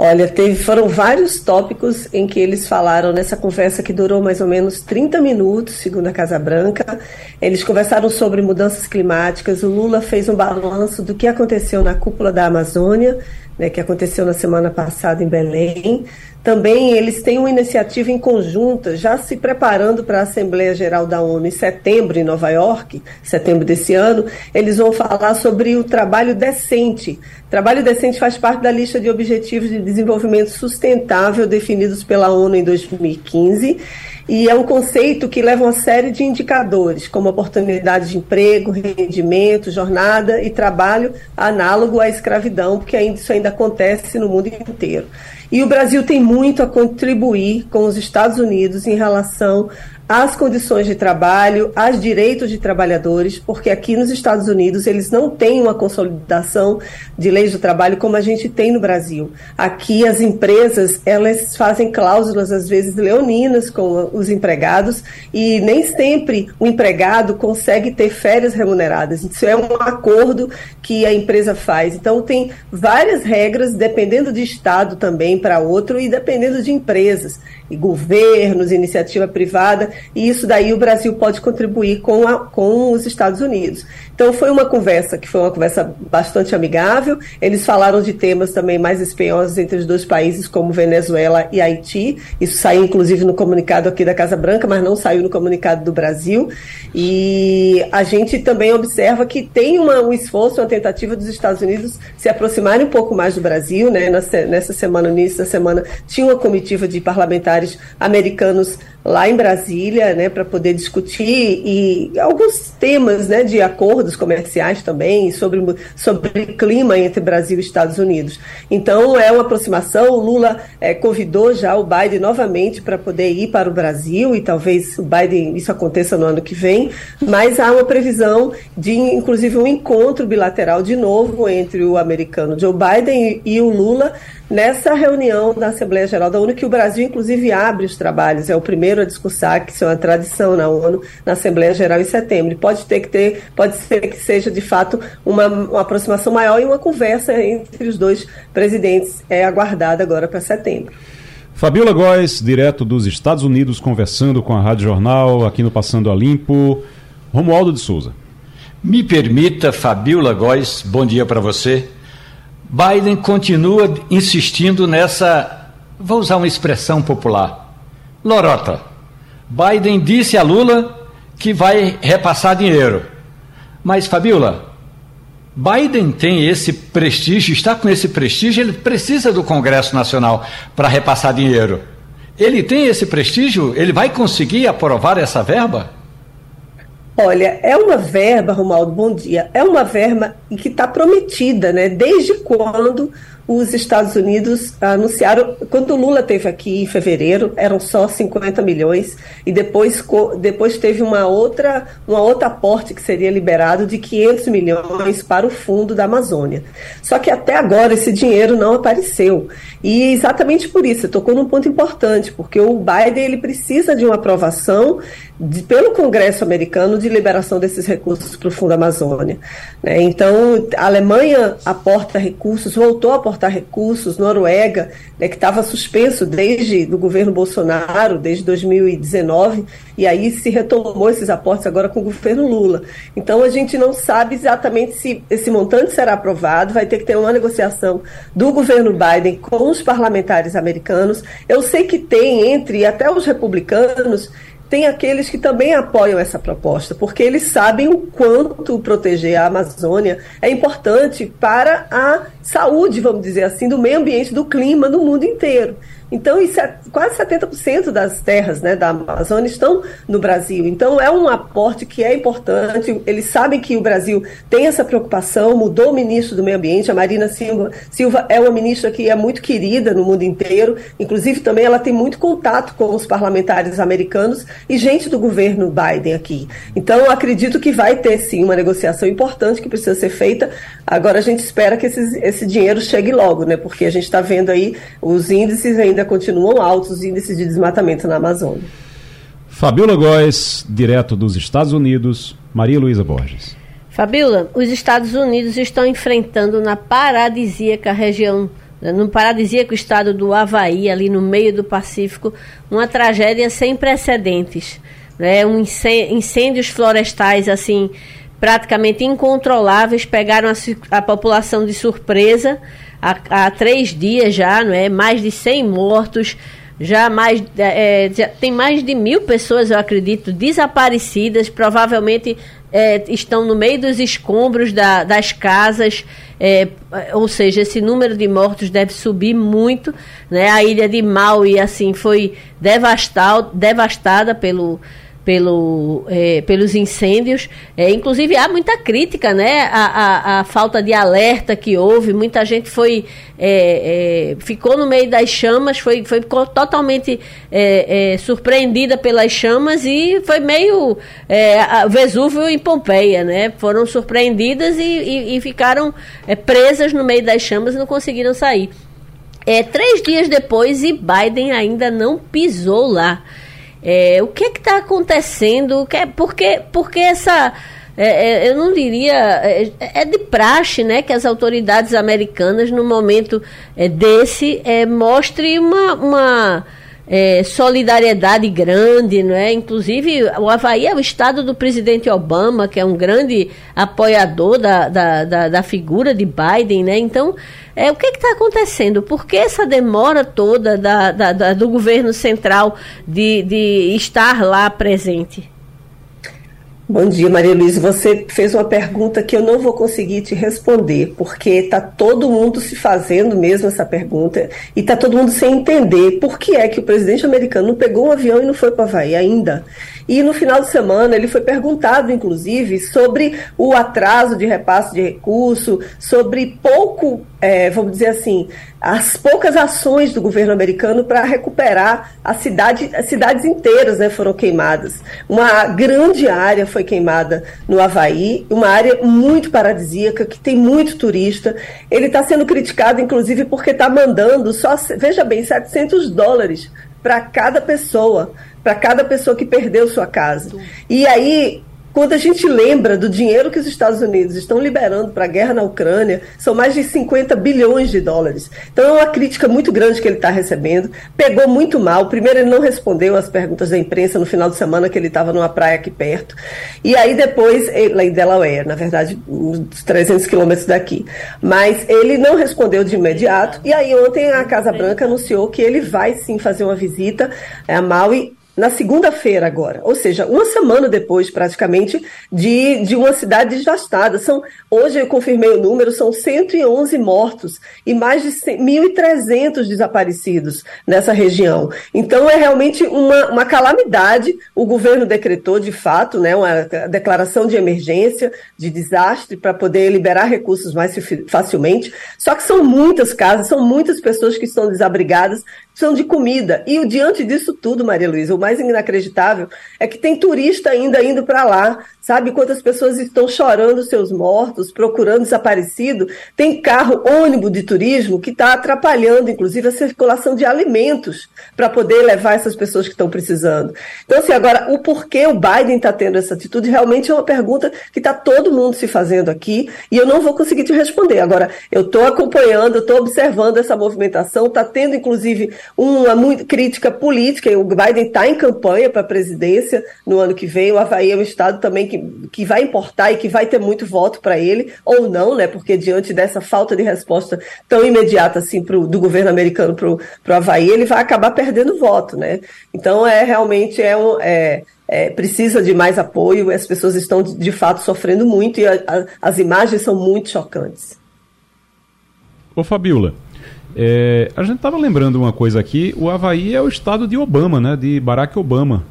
Olha, teve, foram vários tópicos em que eles falaram nessa conversa que durou mais ou menos 30 minutos, segundo a Casa Branca. Eles conversaram sobre mudanças climáticas. O Lula fez um balanço do que aconteceu na cúpula da Amazônia, né, que aconteceu na semana passada em Belém. Também eles têm uma iniciativa em conjunta, já se preparando para a Assembleia Geral da ONU em setembro, em Nova York, setembro desse ano. Eles vão falar sobre o trabalho decente. Trabalho decente faz parte da lista de Objetivos de Desenvolvimento Sustentável definidos pela ONU em 2015 e é um conceito que leva uma série de indicadores, como oportunidade de emprego, rendimento, jornada e trabalho análogo à escravidão, porque ainda, isso ainda acontece no mundo inteiro. E o Brasil tem muito a contribuir com os Estados Unidos em relação às condições de trabalho, aos direitos de trabalhadores, porque aqui nos Estados Unidos eles não têm uma consolidação de leis do trabalho como a gente tem no Brasil. Aqui as empresas, elas fazem cláusulas às vezes leoninas com os empregados e nem sempre o empregado consegue ter férias remuneradas. Isso é um acordo que a empresa faz. Então tem várias regras dependendo de estado também para outro e dependendo de empresas e governos, iniciativa privada, e isso daí o Brasil pode contribuir com, a, com os Estados Unidos. Então foi uma conversa que foi uma conversa bastante amigável. Eles falaram de temas também mais espinhosos entre os dois países, como Venezuela e Haiti. Isso saiu inclusive no comunicado aqui da Casa Branca, mas não saiu no comunicado do Brasil. E a gente também observa que tem uma, um esforço, uma tentativa dos Estados Unidos se aproximarem um pouco mais do Brasil. Né? Nessa, nessa semana, no início da semana, tinha uma comitiva de parlamentares americanos lá em Brasília, né, para poder discutir e alguns temas, né, de acordos comerciais também sobre sobre clima entre Brasil e Estados Unidos. Então é uma aproximação. O Lula é, convidou já o Biden novamente para poder ir para o Brasil e talvez o Biden isso aconteça no ano que vem. Mas há uma previsão de, inclusive, um encontro bilateral de novo entre o americano Joe Biden e, e o Lula nessa reunião da Assembleia Geral da ONU, que o Brasil, inclusive, abre os trabalhos, é o primeiro a discursar, que isso é uma tradição na ONU, na Assembleia Geral em setembro. pode ter que ter, pode ser que seja, de fato, uma, uma aproximação maior e uma conversa entre os dois presidentes é aguardada agora para setembro. Fabiola Góes, direto dos Estados Unidos, conversando com a Rádio Jornal, aqui no Passando a Limpo. Romualdo de Souza. Me permita, Fabiola Góes, bom dia para você. Biden continua insistindo nessa, vou usar uma expressão popular, lorota. Biden disse a Lula que vai repassar dinheiro. Mas, Fabiola, Biden tem esse prestígio, está com esse prestígio, ele precisa do Congresso Nacional para repassar dinheiro. Ele tem esse prestígio? Ele vai conseguir aprovar essa verba? Olha, é uma verba, Romaldo, bom dia, é uma verba que está prometida, né? Desde quando os Estados Unidos anunciaram, quando o Lula teve aqui em fevereiro, eram só 50 milhões, e depois, depois teve uma outra, uma outra aporte que seria liberado de 500 milhões para o fundo da Amazônia. Só que até agora esse dinheiro não apareceu. E exatamente por isso, tocou num ponto importante, porque o Biden ele precisa de uma aprovação de, pelo Congresso americano de liberação desses recursos para o Fundo Amazônia. Né? Então, a Alemanha aporta recursos, voltou a aportar recursos, Noruega, né, que estava suspenso desde o governo Bolsonaro, desde 2019, e aí se retomou esses aportes agora com o governo Lula. Então, a gente não sabe exatamente se esse montante será aprovado, vai ter que ter uma negociação do governo Biden com os parlamentares americanos. Eu sei que tem entre até os republicanos tem aqueles que também apoiam essa proposta, porque eles sabem o quanto proteger a Amazônia é importante para a saúde, vamos dizer assim, do meio ambiente, do clima no mundo inteiro. Então, isso é, quase 70% das terras né, da Amazônia estão no Brasil. Então, é um aporte que é importante. Eles sabem que o Brasil tem essa preocupação, mudou o ministro do Meio Ambiente. A Marina Silva, Silva é uma ministra que é muito querida no mundo inteiro. Inclusive, também ela tem muito contato com os parlamentares americanos e gente do governo Biden aqui. Então, acredito que vai ter, sim, uma negociação importante que precisa ser feita. Agora, a gente espera que esses, esse dinheiro chegue logo, né? Porque a gente está vendo aí os índices ainda ainda continuam altos os índices de desmatamento na Amazônia. Fabiola Góes, direto dos Estados Unidos, Maria Luísa Borges. Fabiola, os Estados Unidos estão enfrentando na paradisíaca região, no paradisíaco estado do Havaí, ali no meio do Pacífico, uma tragédia sem precedentes. Né? Um incêndios florestais assim praticamente incontroláveis pegaram a, a população de surpresa há, há três dias já, não é? Mais de 100 mortos, já mais é, já tem mais de mil pessoas, eu acredito, desaparecidas, provavelmente é, estão no meio dos escombros da, das casas, é, ou seja, esse número de mortos deve subir muito, né? A ilha de Maui, assim, foi devastada, devastada pelo pelo, é, pelos incêndios. É, inclusive, há muita crítica, né? A, a, a, falta de alerta que houve. Muita gente foi é, é ficou no meio das chamas, foi, foi totalmente é, é, surpreendida pelas chamas e foi meio Vesúvio em Pompeia, né? Foram surpreendidas e, e, e ficaram presas no meio das chamas e não conseguiram sair. Três dias depois, e Biden ainda não pisou lá. É, o que é está acontecendo? Que, porque, porque essa. É, é, eu não diria. É, é, de praxe né, que as autoridades americanas, no momento é, desse, é, mostrem uma. uma é, solidariedade grande, não é? Inclusive, o Havaí é o estado do presidente Obama, que é um grande apoiador da, da, da, da figura de Biden, né? Então, é, o que está acontecendo? Por que essa demora toda da, da, da, do governo central de, de estar lá presente? Bom dia, Maria Luísa. Você fez uma pergunta que eu não vou conseguir te responder, porque está todo mundo se fazendo mesmo essa pergunta e está todo mundo sem entender por que é que o presidente americano não pegou um avião e não foi para o Havaí ainda. E no final de semana ele foi perguntado, inclusive, sobre o atraso de repasse de recurso, sobre pouco, é, vamos dizer assim, as poucas ações do governo americano para recuperar a cidade, as cidades inteiras né, foram queimadas. Uma grande área foi queimada no Havaí, uma área muito paradisíaca, que tem muito turista. Ele está sendo criticado, inclusive, porque está mandando só, veja bem, 700 dólares para cada pessoa para cada pessoa que perdeu sua casa. E aí, quando a gente lembra do dinheiro que os Estados Unidos estão liberando para a guerra na Ucrânia, são mais de 50 bilhões de dólares. Então é uma crítica muito grande que ele está recebendo. Pegou muito mal. Primeiro, ele não respondeu às perguntas da imprensa no final de semana, que ele estava numa praia aqui perto. E aí depois, lá em Delaware, na verdade, uns 300 quilômetros daqui. Mas ele não respondeu de imediato. E aí ontem a Casa Branca anunciou que ele vai sim fazer uma visita a Maui na segunda-feira agora, ou seja, uma semana depois, praticamente, de, de uma cidade devastada. São, hoje eu confirmei o número, são 111 mortos e mais de 1.300 desaparecidos nessa região. Então é realmente uma, uma calamidade. O governo decretou, de fato, né, uma declaração de emergência, de desastre, para poder liberar recursos mais facilmente. Só que são muitas casas, são muitas pessoas que estão desabrigadas, são de comida. E diante disso tudo, Maria Luísa, o mais inacreditável é que tem turista ainda indo para lá, sabe? Quantas pessoas estão chorando seus mortos, procurando desaparecido. Tem carro, ônibus de turismo que está atrapalhando, inclusive, a circulação de alimentos para poder levar essas pessoas que estão precisando. Então, assim, agora, o porquê o Biden está tendo essa atitude realmente é uma pergunta que está todo mundo se fazendo aqui e eu não vou conseguir te responder. Agora, eu estou acompanhando, estou observando essa movimentação, está tendo, inclusive, uma muito crítica política. O Biden está em campanha para a presidência no ano que vem. O Havaí é um estado também que que, vai importar e que vai ter muito voto para ele, ou não, né? Porque diante dessa falta de resposta tão imediata assim pro, do governo americano para o Havaí, ele vai acabar perdendo voto, né? Então é realmente é um. É, é, precisa de mais apoio, as pessoas estão de fato sofrendo muito e a, a, as imagens são muito chocantes. Ô Fabiola, é, a gente estava lembrando uma coisa aqui, o Havaí é o estado de Obama, né? De Barack Obama.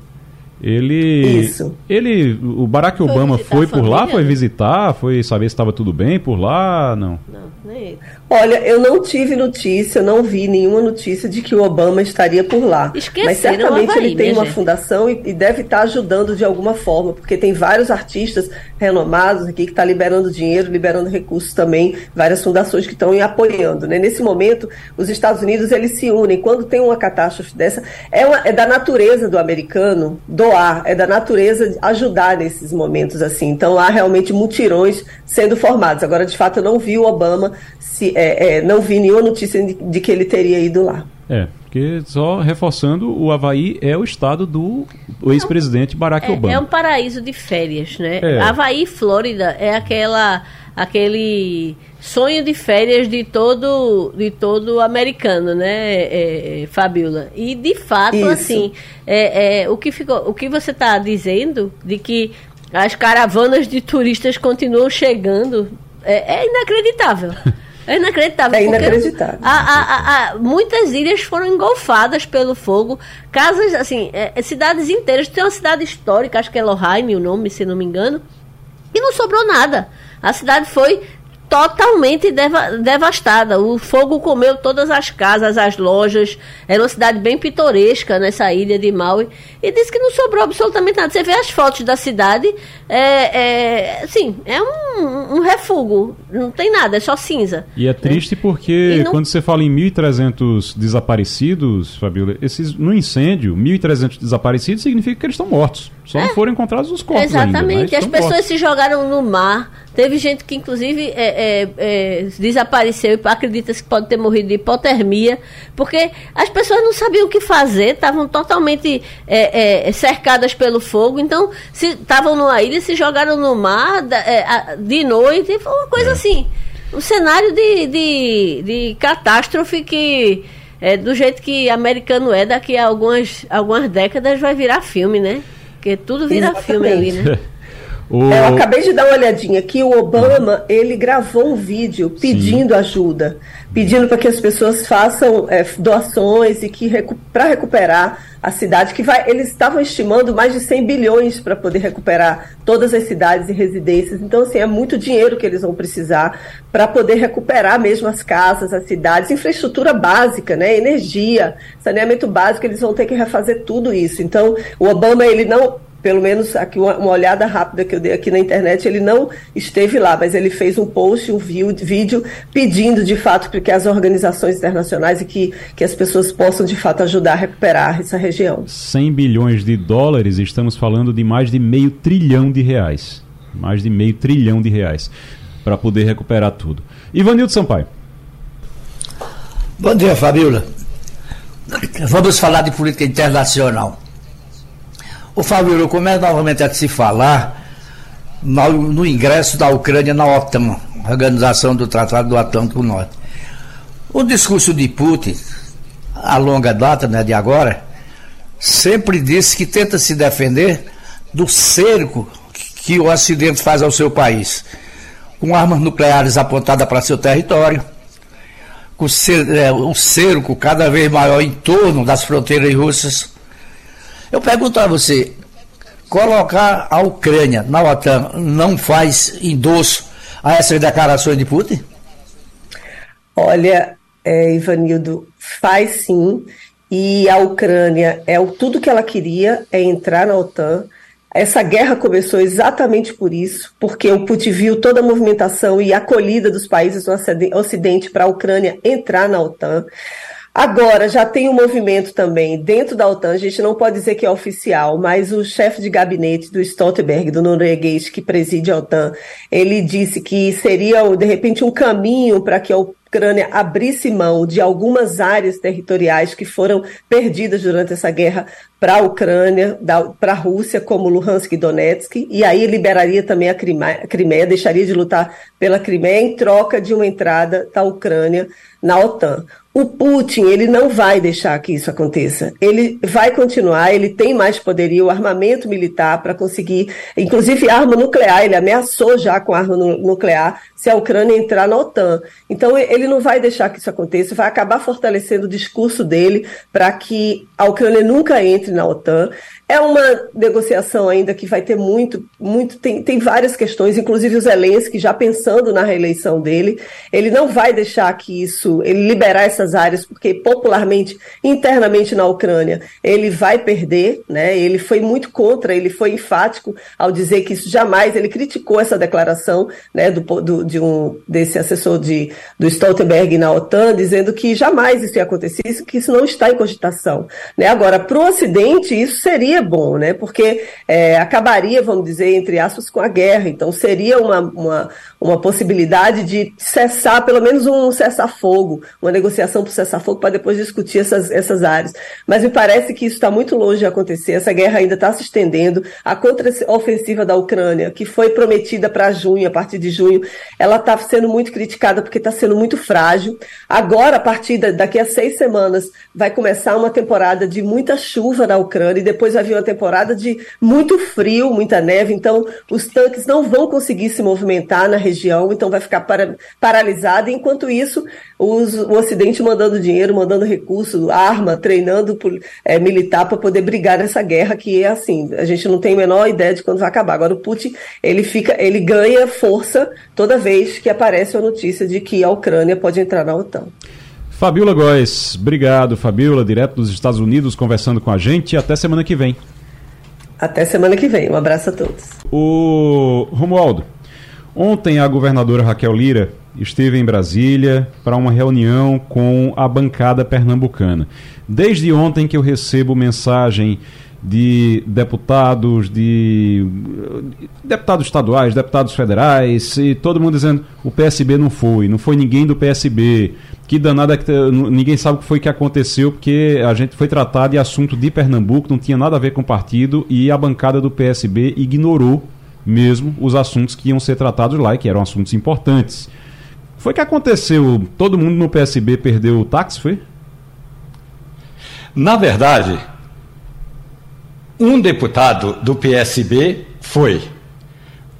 Ele, Isso. ele, o Barack Obama foi, por lá, foi visitar, foi saber se estava tudo bem por lá, não? Não, nem Olha, eu não tive notícia, não vi nenhuma notícia de que o Obama estaria por lá. Esqueceram Mas certamente Havaí, ele tem uma gente. fundação e, e, deve estar ajudando de alguma forma, porque tem vários artistas renomados aqui que estão tá liberando dinheiro, liberando recursos também, várias fundações que estão apoiando. Né? Nesse momento, os Estados Unidos eles se unem. Quando tem uma catástrofe dessa, é, uma, é da natureza do americano doar, é da natureza ajudar nesses momentos assim. Então há realmente mutirões sendo formados. Agora, de fato, eu não vi o Obama se é, é, não vi nenhuma notícia de, de, que ele teria ido lá. É, porque só reforçando, o Havaí é o estado do ex-presidente Barack é, Obama. É um paraíso de férias, né? É. Havaí, Flórida, é aquela aquele sonho de férias de todo de todo americano, né, é, é, Fabiola? E de fato, Isso. assim, é, é, o que ficou, o que você está dizendo de que as caravanas de turistas continuam chegando é, é inacreditável. É inacreditável. É inacreditável. A, a, a, muitas ilhas foram engolfadas pelo fogo. Casas, assim, é, é, cidades inteiras. Tem uma cidade histórica, acho que é Lohane o nome, se não me engano. E não sobrou nada. A cidade foi totalmente deva devastada. O fogo comeu todas as casas, as lojas. Era uma cidade bem pitoresca nessa ilha de Maui. E disse que não sobrou absolutamente nada. Você vê as fotos da cidade, é, é sim, é um, um refúgio. Não tem nada, é só cinza. E é triste porque não... quando você fala em 1.300 desaparecidos, Fabiola, esses, no incêndio, 1.300 desaparecidos significa que eles estão mortos. Só é. não foram encontrados os corpos Exatamente. Ainda, As pessoas se jogaram no mar. Teve gente que, inclusive, é, é, é, desapareceu e acredita que pode ter morrido de hipotermia, porque as pessoas não sabiam o que fazer, estavam totalmente é, é, cercadas pelo fogo. Então, se estavam numa ilha, se jogaram no mar de noite. Foi uma coisa assim. Um cenário de, de, de catástrofe que. É, do jeito que americano é, daqui a algumas, algumas décadas vai virar filme, né? Porque tudo vira Exatamente. filme ali, né? O... É, eu acabei de dar uma olhadinha aqui. O Obama ele gravou um vídeo pedindo Sim. ajuda, pedindo para que as pessoas façam é, doações e que recu para recuperar a cidade que vai. Eles estavam estimando mais de 100 bilhões para poder recuperar todas as cidades e residências. Então assim é muito dinheiro que eles vão precisar para poder recuperar mesmo as casas, as cidades, infraestrutura básica, né, energia, saneamento básico. Eles vão ter que refazer tudo isso. Então o Obama ele não pelo menos aqui uma, uma, olhada rápida que eu dei aqui na internet, ele não esteve lá, mas ele fez um post, um vídeo pedindo de fato que as organizações internacionais e que, que as pessoas possam de fato ajudar a recuperar essa região. 100 bilhões de dólares, estamos falando de mais de meio trilhão de reais. Mais de meio trilhão de reais para poder recuperar tudo. Ivanildo Sampaio. Bom dia, Fabiola. Vamos falar de política internacional. O Fábio, começa novamente a se falar no, no, ingresso da Ucrânia na OTAN, Organização do Tratado do Atlântico Norte. O discurso de Putin, a longa data, né, de agora, sempre disse que tenta se defender do cerco que o Ocidente faz ao seu país, com armas nucleares apontadas para seu território, com é, o cerco cada vez maior em torno das fronteiras russas. Eu pergunto a você, colocar a Ucrânia na OTAN não faz endosso a essas declarações de Putin? Olha, é, Ivanildo, faz sim. E a Ucrânia é o, tudo que ela queria é entrar na OTAN. Essa guerra começou exatamente por isso, porque o Putin viu toda a movimentação e acolhida dos países do Ocidente para a Ucrânia entrar na OTAN. Agora, já tem um movimento também dentro da OTAN, a gente não pode dizer que é oficial, mas o chefe de gabinete do Stoltenberg, do norueguês que preside a OTAN, ele disse que seria, de repente, um caminho para que a Ucrânia abrisse mão de algumas áreas territoriais que foram perdidas durante essa guerra para a Ucrânia, para a Rússia, como Luhansk e Donetsk, e aí liberaria também a Crimeia, deixaria de lutar pela Crimeia em troca de uma entrada da Ucrânia na OTAN. O Putin, ele não vai deixar que isso aconteça. Ele vai continuar, ele tem mais poderio, armamento militar para conseguir, inclusive arma nuclear, ele ameaçou já com arma nuclear se a Ucrânia entrar na OTAN. Então ele não vai deixar que isso aconteça, vai acabar fortalecendo o discurso dele para que a Ucrânia nunca entre na OTAN. É uma negociação ainda que vai ter muito, muito tem, tem várias questões, inclusive o Zelensky já pensando na reeleição dele, ele não vai deixar que isso, ele liberar essas áreas, porque popularmente, internamente na Ucrânia, ele vai perder, né? Ele foi muito contra, ele foi enfático ao dizer que isso jamais, ele criticou essa declaração, né, do, do de um desse assessor de do Stoltenberg na OTAN, dizendo que jamais isso ia acontecer, que isso não está em cogitação, né? Agora, para o Ocidente, isso seria seria bom, né? Porque é, acabaria, vamos dizer, entre aspas, com a guerra. Então seria uma, uma, uma possibilidade de cessar, pelo menos um cessar-fogo, uma negociação para cessar-fogo para depois discutir essas, essas áreas. Mas me parece que isso está muito longe de acontecer. Essa guerra ainda está se estendendo. A contra-ofensiva da Ucrânia, que foi prometida para junho, a partir de junho, ela está sendo muito criticada porque está sendo muito frágil. Agora, a partir da, daqui a seis semanas, vai começar uma temporada de muita chuva na Ucrânia e depois vai vir uma temporada de muito frio, muita neve, então os tanques não vão conseguir se movimentar na região, então vai ficar para, paralisado. Enquanto isso, os, o Ocidente mandando dinheiro, mandando recursos, arma, treinando é, militar para poder brigar nessa guerra que é assim. A gente não tem a menor ideia de quando vai acabar. Agora o Putin ele fica, ele ganha força toda vez que aparece a notícia de que a Ucrânia pode entrar na OTAN. Fabiola Góes, obrigado, Fabiola, direto dos Estados Unidos, conversando com a gente. Até semana que vem. Até semana que vem. Um abraço a todos. O Romualdo, ontem a governadora Raquel Lira esteve em Brasília para uma reunião com a bancada pernambucana. Desde ontem que eu recebo mensagem de deputados, de deputados estaduais, deputados federais, e todo mundo dizendo o PSB não foi, não foi ninguém do PSB. Que danada que ninguém sabe o que foi que aconteceu, porque a gente foi tratado de assunto de Pernambuco, não tinha nada a ver com o partido, e a bancada do PSB ignorou mesmo os assuntos que iam ser tratados lá, e que eram assuntos importantes. Foi que aconteceu? Todo mundo no PSB perdeu o táxi, foi? Na verdade, um deputado do PSB foi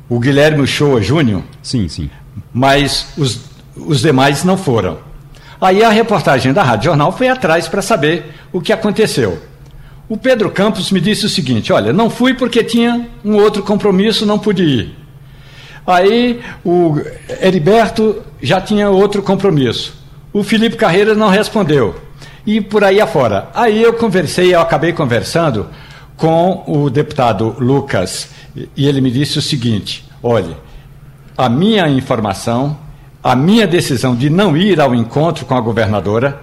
o Guilherme Uchoa Júnior. Sim, sim. Mas os, os demais não foram. Aí a reportagem da Rádio Jornal foi atrás para saber o que aconteceu. O Pedro Campos me disse o seguinte: olha, não fui porque tinha um outro compromisso, não pude ir. Aí o Heriberto já tinha outro compromisso. O Felipe Carreira não respondeu. E por aí afora. Aí eu conversei, eu acabei conversando com o deputado Lucas e ele me disse o seguinte: olha, a minha informação, a minha decisão de não ir ao encontro com a governadora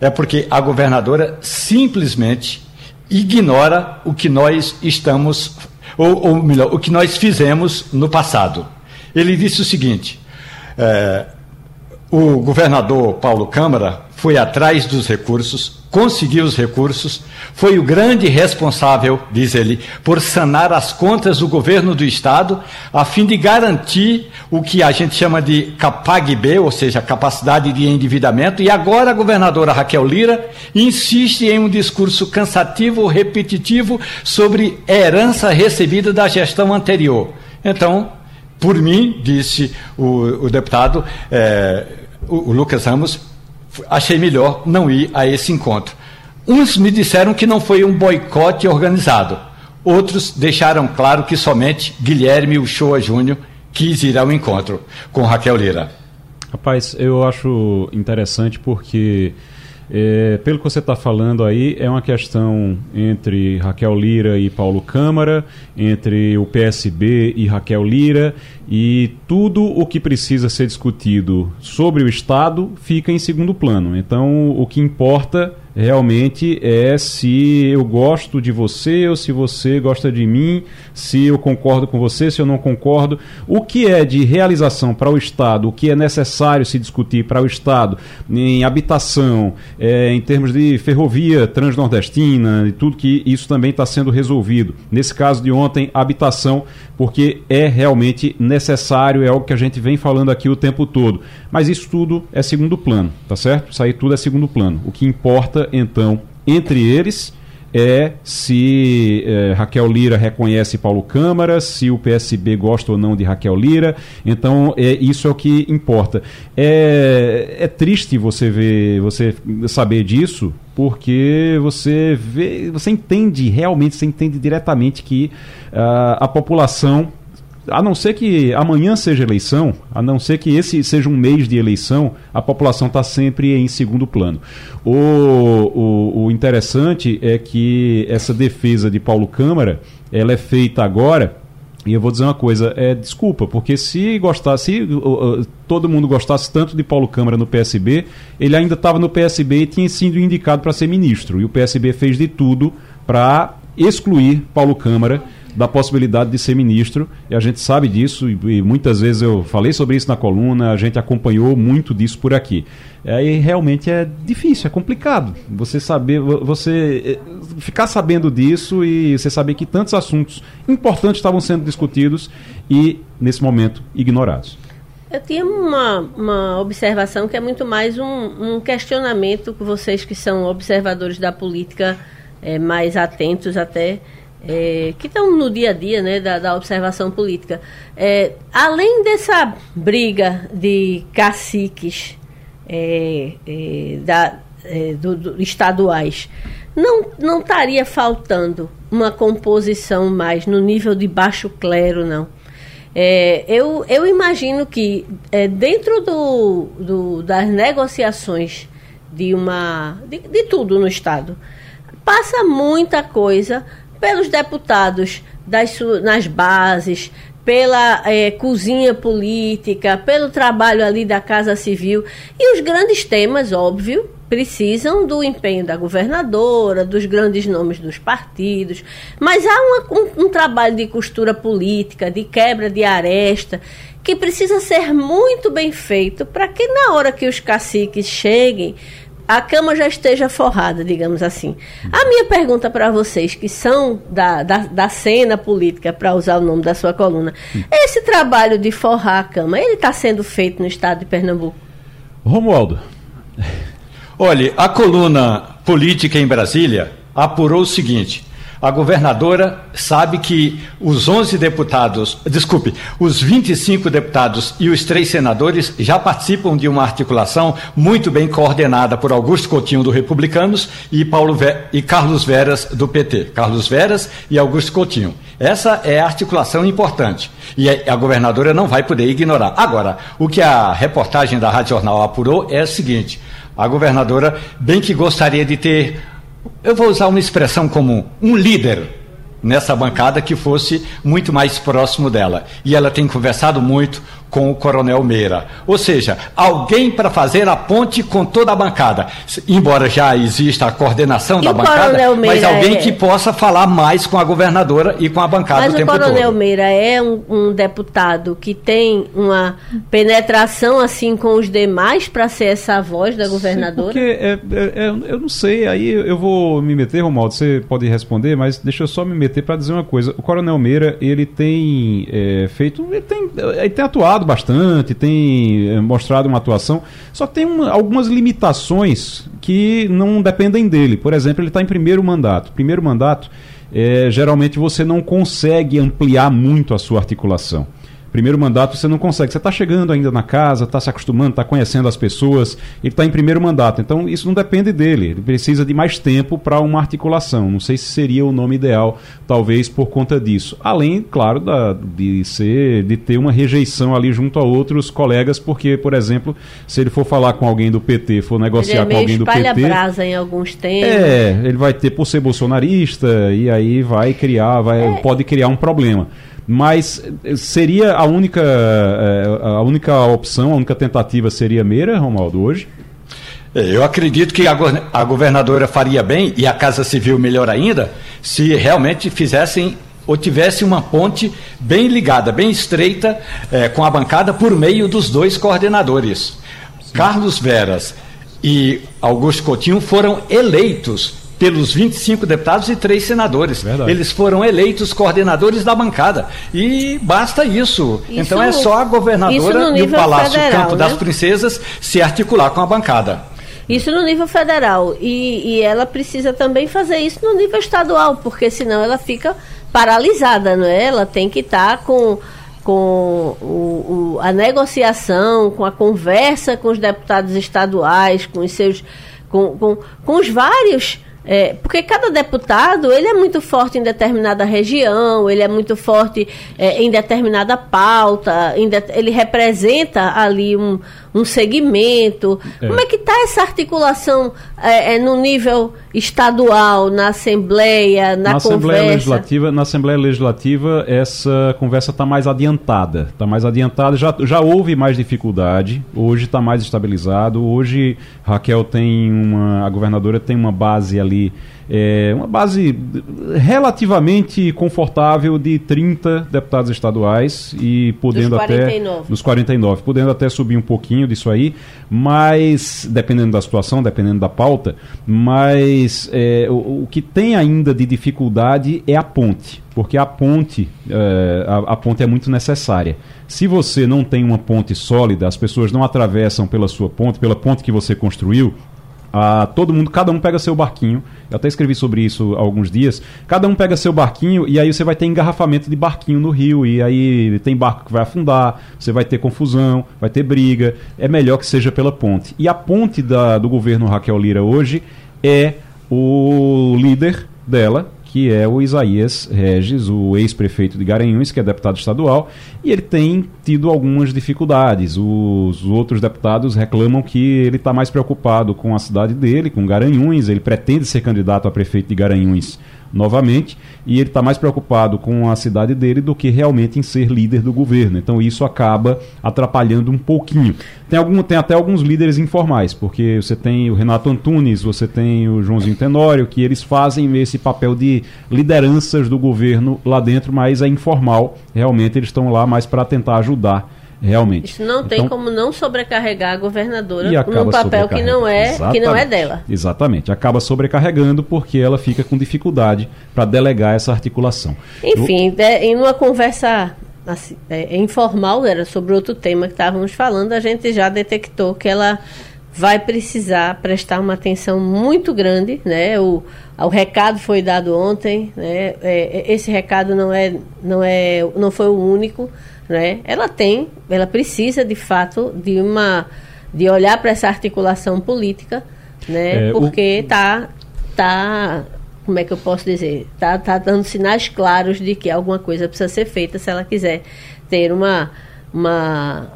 é porque a governadora simplesmente ignora o que nós estamos, ou, ou melhor, o que nós fizemos no passado. Ele disse o seguinte: é, o governador Paulo Câmara foi atrás dos recursos, conseguiu os recursos, foi o grande responsável, diz ele, por sanar as contas do governo do Estado, a fim de garantir o que a gente chama de CAPAG-B, ou seja, capacidade de endividamento, e agora a governadora Raquel Lira insiste em um discurso cansativo, repetitivo, sobre herança recebida da gestão anterior. Então, por mim, disse o, o deputado é, o, o Lucas Ramos, achei melhor não ir a esse encontro. Uns me disseram que não foi um boicote organizado. Outros deixaram claro que somente Guilherme Uchoa Júnior quis ir ao encontro com Raquel Lira. Rapaz, eu acho interessante porque é, pelo que você está falando aí, é uma questão entre Raquel Lira e Paulo Câmara, entre o PSB e Raquel Lira, e tudo o que precisa ser discutido sobre o Estado fica em segundo plano. Então, o que importa realmente é se eu gosto de você ou se você gosta de mim, se eu concordo com você, se eu não concordo. O que é de realização para o Estado, o que é necessário se discutir para o Estado em habitação, é, em termos de ferrovia transnordestina e tudo que isso também está sendo resolvido. Nesse caso de ontem, habitação, porque é realmente necessário, é algo que a gente vem falando aqui o tempo todo. Mas isso tudo é segundo plano, tá certo? Isso aí tudo é segundo plano. O que importa, então, entre eles é se é, Raquel Lira reconhece Paulo Câmara, se o PSB gosta ou não de Raquel Lira. Então, é, isso é o que importa. É, é triste você ver, você saber disso, porque você vê, você entende realmente, você entende diretamente que uh, a população a não ser que amanhã seja eleição, a não ser que esse seja um mês de eleição, a população está sempre em segundo plano. O, o, o, interessante é que essa defesa de Paulo Câmara ela é feita agora. E eu vou dizer uma coisa, é desculpa, porque se gostasse, se uh, todo mundo gostasse tanto de Paulo Câmara no PSB, ele ainda estava no PSB e tinha sido indicado para ser ministro. E o PSB fez de tudo para excluir Paulo Câmara da possibilidade de ser ministro, e a gente sabe disso, e, e, muitas vezes eu falei sobre isso na coluna, a gente acompanhou muito disso por aqui. Aí realmente é difícil, é complicado você saber, você eh, ficar sabendo disso e você saber que tantos assuntos importantes estavam sendo discutidos e, nesse momento, ignorados. Eu tinha uma, uma observação que é muito mais um, um questionamento que vocês que são observadores da política é, mais atentos até é, que estão no dia a dia né, da, da observação política. É, além dessa briga de caciques é, é da, é, do, do, estaduais, não, não estaria faltando uma composição mais no nível de baixo clero, não. É, eu, eu imagino que dentro do, do, das negociações de uma de, de tudo no Estado, passa muita coisa pelos deputados das, nas bases, pela é, cozinha política, pelo trabalho ali da Casa Civil. E os grandes temas, óbvio, precisam do empenho da governadora, dos grandes nomes dos partidos. Mas há uma, um, um trabalho de costura política, de quebra de aresta, que precisa ser muito bem feito para que na hora que os caciques cheguem a cama já esteja forrada, digamos assim. A minha pergunta para vocês, que são da, da, da cena política, para usar o nome da sua coluna, esse trabalho de forrar a cama, ele está sendo feito no estado de Pernambuco? Romualdo. Olha, a coluna Política em Brasília apurou o seguinte: a governadora sabe que os 11 deputados, desculpe, os 25 deputados e os três senadores já participam de uma articulação muito bem coordenada por Augusto Coutinho do Republicanos e Paulo Ve e Carlos Veras do PT. Carlos Veras e Augusto Coutinho. Essa é a articulação importante e a governadora não vai poder ignorar. Agora, o que a reportagem da Rádio Jornal apurou é o seguinte: a governadora bem que gostaria de ter eu vou usar uma expressão comum, um líder nessa bancada que fosse muito mais próximo dela. E ela tem conversado muito com o Coronel Meira. Ou seja, alguém para fazer a ponte com toda a bancada. Embora já exista a coordenação E da o bancada, Coronel mas alguém é- que possa falar mais com a governadora e com a bancada Mas o o tempo Coronel todo. Meira é um, um deputado que tem uma penetração assim com os demais para ser essa voz da governadora? Porque é, é- é- eu não sei, aí eu vou me meter, Romualdo, você pode responder, mas deixa eu só me meter para dizer uma coisa. O Coronel Meira, ele tem é, feito, ele tem, ele tem atuado bastante, tem é, mostrado uma atuação, só tem uma- algumas limitações que não dependem dele. Por exemplo, ele está em primeiro mandato. Primeiro mandato, é, geralmente você não consegue ampliar muito a sua articulação. Primeiro mandato você não consegue. Você está chegando ainda na casa, está se acostumando, está conhecendo as pessoas. Ele está em primeiro mandato. Então isso não depende dele. Ele precisa de mais tempo para uma articulação. Não sei se seria o nome ideal, talvez por conta disso. Além, claro, da, de ser, de ter uma rejeição ali junto a outros colegas, porque, por exemplo, se ele for falar com alguém do PT, for negociar é com alguém do PT. espalha-brasa em alguns temas. É, ele vai ter por ser bolsonarista e aí vai criar, vai, pode criar um problema. Mas eh, seria a única, eh, a única opção, a única tentativa seria Meira, Romualdo, hoje? É, Eu acredito que a, go- a governadora faria bem, e a Casa Civil melhor ainda, se realmente fizessem ou tivesse uma ponte bem ligada, bem estreita eh, com a bancada por meio dos dois coordenadores. Carlos Veras e Augusto Coutinho foram eleitos pelos 25 deputados e três senadores. Verdade. Eles foram eleitos coordenadores da bancada. E basta isso. Isso então é só a governadora e o Palácio federal, Campo né? das Princesas se articular com a bancada. Isso no nível federal. E, e ela precisa também fazer isso no nível estadual, porque senão ela fica paralisada, não é? Ela tem que estar com, com o, o- a negociação, com a conversa com os deputados estaduais, com os seus. com, com, com os vários. É, porque cada deputado ele é muito forte em determinada região, ele é muito forte é, em determinada pauta, em det- ele representa ali um, um segmento. É. Como é que está essa articulação é, é, no nível estadual, na Assembleia, na, na conversa? Assembleia Legislativa, na Assembleia Legislativa essa conversa está mais adiantada, está mais adiantada. Já, já houve mais dificuldade. Hoje está mais estabilizado. Hoje Raquel tem uma, a governadora tem uma base ali, é, uma base relativamente confortável de 30 deputados estaduais e podendo até 49. dos 49, podendo até subir um pouquinho disso aí, mas dependendo da situação, dependendo da pauta, mas é, o, o que tem ainda de dificuldade é a ponte, porque a ponte, é, a, a ponte é muito necessária. Se você não tem uma ponte sólida, as pessoas não atravessam pela sua ponte, pela ponte que você construiu, ah, todo mundo, cada um pega seu barquinho. Eu até escrevi sobre isso há alguns dias. Cada um pega seu barquinho e aí você vai ter engarrafamento de barquinho no rio. E aí tem barco que vai afundar, você vai ter confusão, vai ter briga. É melhor que seja pela ponte. E a ponte da- do governo Raquel Lira hoje é o líder dela, que é o Isaías Regis, o ex-prefeito de Garanhuns, que é deputado estadual, e ele tem tido algumas dificuldades. Os outros deputados reclamam que ele está mais preocupado com a cidade dele, com Garanhuns, ele pretende ser candidato a prefeito de Garanhuns novamente, e ele está mais preocupado com a cidade dele do que realmente em ser líder do governo. Então isso acaba atrapalhando um pouquinho. Tem, algum, tem até alguns líderes informais, porque você tem o Renato Antunes, você tem o Joãozinho Tenório, que eles fazem esse papel de lideranças do governo lá dentro, mas é informal. Realmente eles estão lá mais para tentar ajudar, realmente. Isso não tem Então, como não sobrecarregar a governadora num papel que não é que não é dela. Exatamente. Acaba sobrecarregando porque ela fica com dificuldade para delegar essa articulação. Enfim, é, em uma conversa assim, é, informal, era sobre outro tema que estávamos falando, a gente já detectou que ela vai precisar prestar uma atenção muito grande, né? O, o recado foi dado ontem, né? É, esse recado não é, não é, não foi o único, né? Ela tem, ela precisa de fato de uma, de olhar para essa articulação política, né? É, o- Porque tá, tá como é que eu posso dizer? Tá, tá dando sinais claros de que alguma coisa precisa ser feita se ela quiser ter uma, uma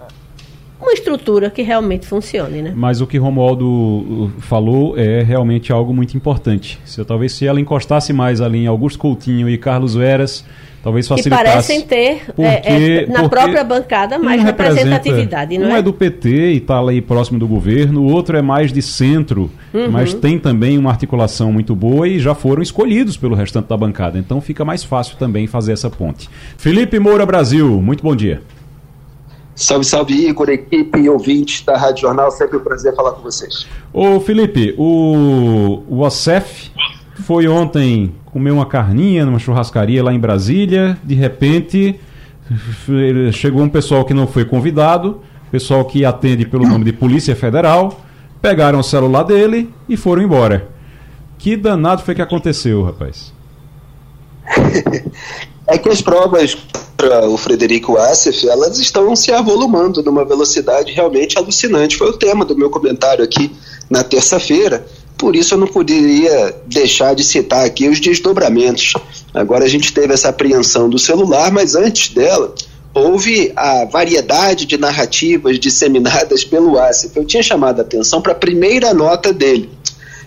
uma estrutura que realmente funcione, né? Mas o que Romualdo uh, falou é realmente algo muito importante. Se, talvez se ela encostasse mais ali em Augusto Coutinho e Carlos Veras, talvez facilitasse. Que parecem ter porque, é, é, na própria bancada mais representatividade, não um é? Um é do PT e está ali próximo do governo, o outro é mais de centro, uhum. mas tem também uma articulação muito boa e já foram escolhidos pelo restante da bancada. Então fica mais fácil também fazer essa ponte. Felipe Moura Brasil, muito bom dia. Salve, salve, Igor, equipe e ouvintes da Rádio Jornal. Sempre um prazer falar com vocês. Ô, Felipe, o, o OCEF foi ontem comer uma carninha numa churrascaria lá em Brasília. De repente, chegou um pessoal que não foi convidado, pessoal que atende pelo nome de Polícia Federal, pegaram o celular dele e foram embora. Que danado foi que aconteceu, rapaz? é que as provas para o Frederico Assef, elas estão se avolumando numa velocidade realmente alucinante. Foi o tema do meu comentário aqui na terça-feira. Por isso eu não poderia deixar de citar aqui os desdobramentos. Agora a gente teve essa apreensão do celular, mas antes dela houve a variedade de narrativas disseminadas pelo Assef. Eu tinha chamado a atenção para a primeira nota dele.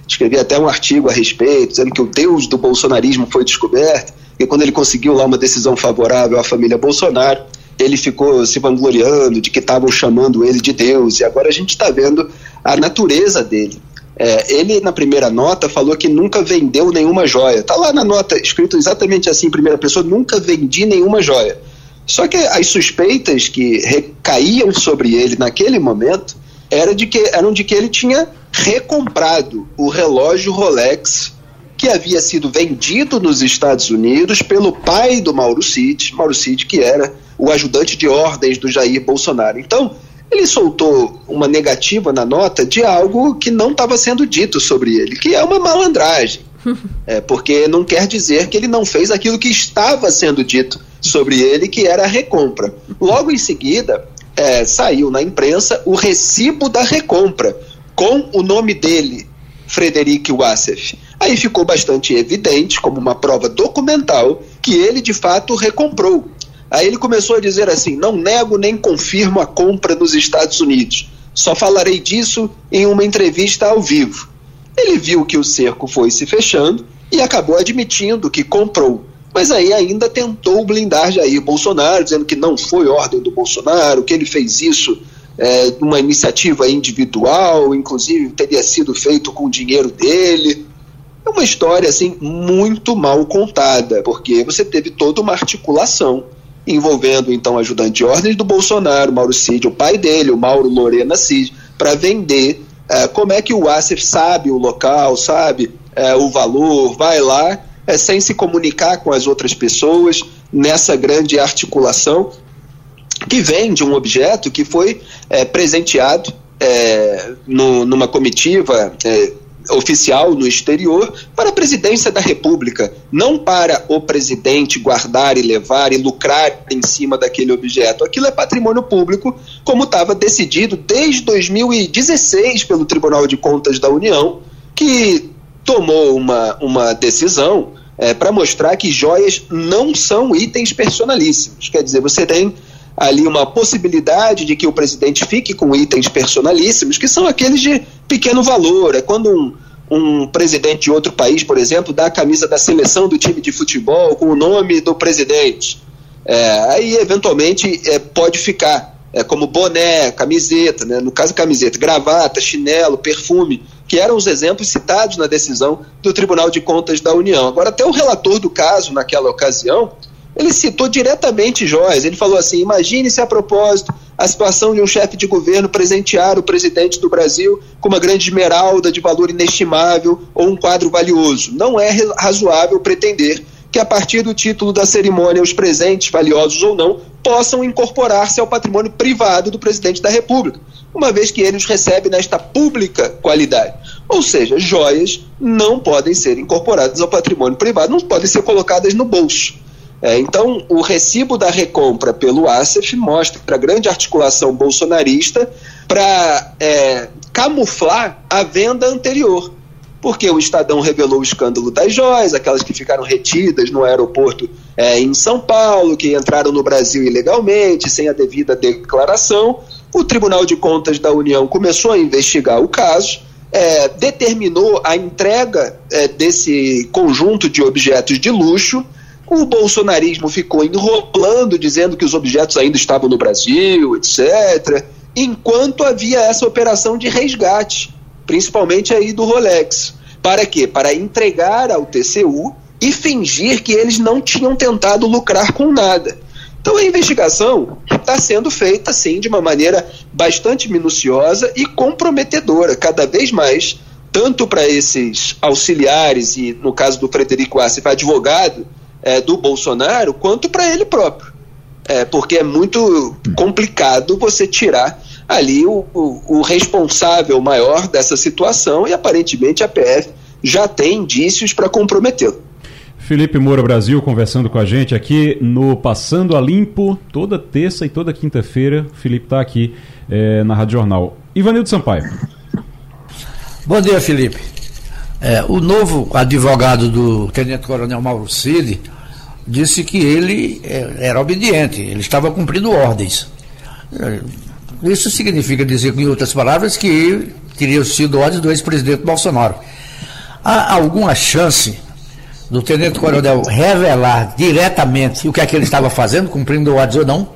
Escrevi até um artigo a respeito, dizendo que o Deus do bolsonarismo foi descoberto e quando ele conseguiu lá uma decisão favorável à família Bolsonaro, ele ficou se vangloriando de que estavam chamando ele de Deus, e agora a gente está vendo a natureza dele. É, ele, na primeira nota, falou que nunca vendeu nenhuma joia. Está lá na nota, escrito exatamente assim, em primeira pessoa: nunca vendi nenhuma joia. Só que as suspeitas que recaíam sobre ele naquele momento era de que, eram de que ele tinha recomprado o relógio Rolex que havia sido vendido nos Estados Unidos pelo pai do Mauro Cid, Mauro Cid que era o ajudante de ordens do Jair Bolsonaro. Então, ele soltou uma negativa na nota de algo que não estava sendo dito sobre ele, que é uma malandragem. É, porque não quer dizer que ele não fez aquilo que estava sendo dito sobre ele, que era a recompra. Logo em seguida, é, saiu na imprensa o recibo da recompra, com o nome dele, Frederic Wassef. Aí ficou bastante evidente, como uma prova documental, que ele de fato recomprou. Aí ele começou a dizer assim: não nego nem confirmo a compra nos Estados Unidos. Só falarei disso em uma entrevista ao vivo. Ele viu que o cerco foi se fechando e acabou admitindo que comprou. Mas aí ainda tentou blindar Jair Bolsonaro, dizendo que não foi ordem do Bolsonaro, que ele fez isso é, uma iniciativa individual, inclusive teria sido feito com o dinheiro dele. É uma história assim muito mal contada, porque você teve toda uma articulação envolvendo então ajudante de ordens do Bolsonaro, Mauro Cid, o pai dele, o Mauro Lorena Cid, para vender uh, como é que o Asif sabe o local, sabe uh, o valor, vai lá uh, sem se comunicar com as outras pessoas nessa grande articulação que vem de um objeto que foi presenteado no, numa comitiva oficial no exterior para a presidência da República, não para o presidente guardar e levar e lucrar em cima daquele objeto. Aquilo é patrimônio público, como estava decidido desde 2016 pelo Tribunal de Contas da União, que tomou uma, uma decisão é, para mostrar que joias não são itens personalíssimos. Quer dizer, você tem ali uma possibilidade de que o presidente fique com itens personalíssimos, que são aqueles de pequeno valor. É quando um, um presidente de outro país, por exemplo, dá a camisa da seleção do time de futebol com o nome do presidente. É, aí, eventualmente, é, pode ficar é, como boné, camiseta, né? no caso, camiseta, gravata, chinelo, perfume, que eram os exemplos citados na decisão do Tribunal de Contas da União. Agora, até o relator do caso, naquela ocasião, ele citou diretamente Joyce. Ele falou assim: imagine se a propósito a situação de um chefe de governo presentear o presidente do Brasil com uma grande esmeralda de valor inestimável ou um quadro valioso. Não é razoável pretender que a partir do título da cerimônia os presentes, valiosos ou não, possam incorporar-se ao patrimônio privado do presidente da República, uma vez que ele os recebe nesta pública qualidade. Ou seja, joias não podem ser incorporadas ao patrimônio privado, não podem ser colocadas no bolso. É, então, o recibo da recompra pelo ASEF mostra a grande articulação bolsonarista para é, camuflar a venda anterior. Porque o Estadão revelou o escândalo das joias, aquelas que ficaram retidas no aeroporto é, em São Paulo, que entraram no Brasil ilegalmente, sem a devida declaração. O Tribunal de Contas da União começou a investigar o caso, é, determinou a entrega é, desse conjunto de objetos de luxo. O bolsonarismo ficou enrolando, dizendo que os objetos ainda estavam no Brasil, etc., enquanto havia essa operação de resgate, principalmente aí do Rolex. Para quê? Para entregar ao TCU e fingir que eles não tinham tentado lucrar com nada. Então a investigação está sendo feita, sim, de uma maneira bastante minuciosa e comprometedora, cada vez mais, tanto para esses auxiliares e, no caso do Frederico Assef, advogado é, do Bolsonaro, quanto para ele próprio. É, porque é muito complicado você tirar ali o, o, o responsável maior dessa situação e aparentemente a PF já tem indícios para comprometê-lo. Felipe Moura Brasil conversando com a gente aqui no Passando a Limpo, toda terça e toda quinta-feira. Felipe está aqui é, na Rádio Jornal. Ivanildo Sampaio. Bom dia, Felipe. É, o novo advogado do Tenente Coronel Mauro Cid disse que ele é, era obediente, ele estava cumprindo ordens. É, isso significa dizer, em outras palavras, que teriam sido ordens do ex-presidente Bolsonaro. Há alguma chance do Tenente Coronel revelar diretamente o que é que ele estava fazendo, cumprindo ordens ou não?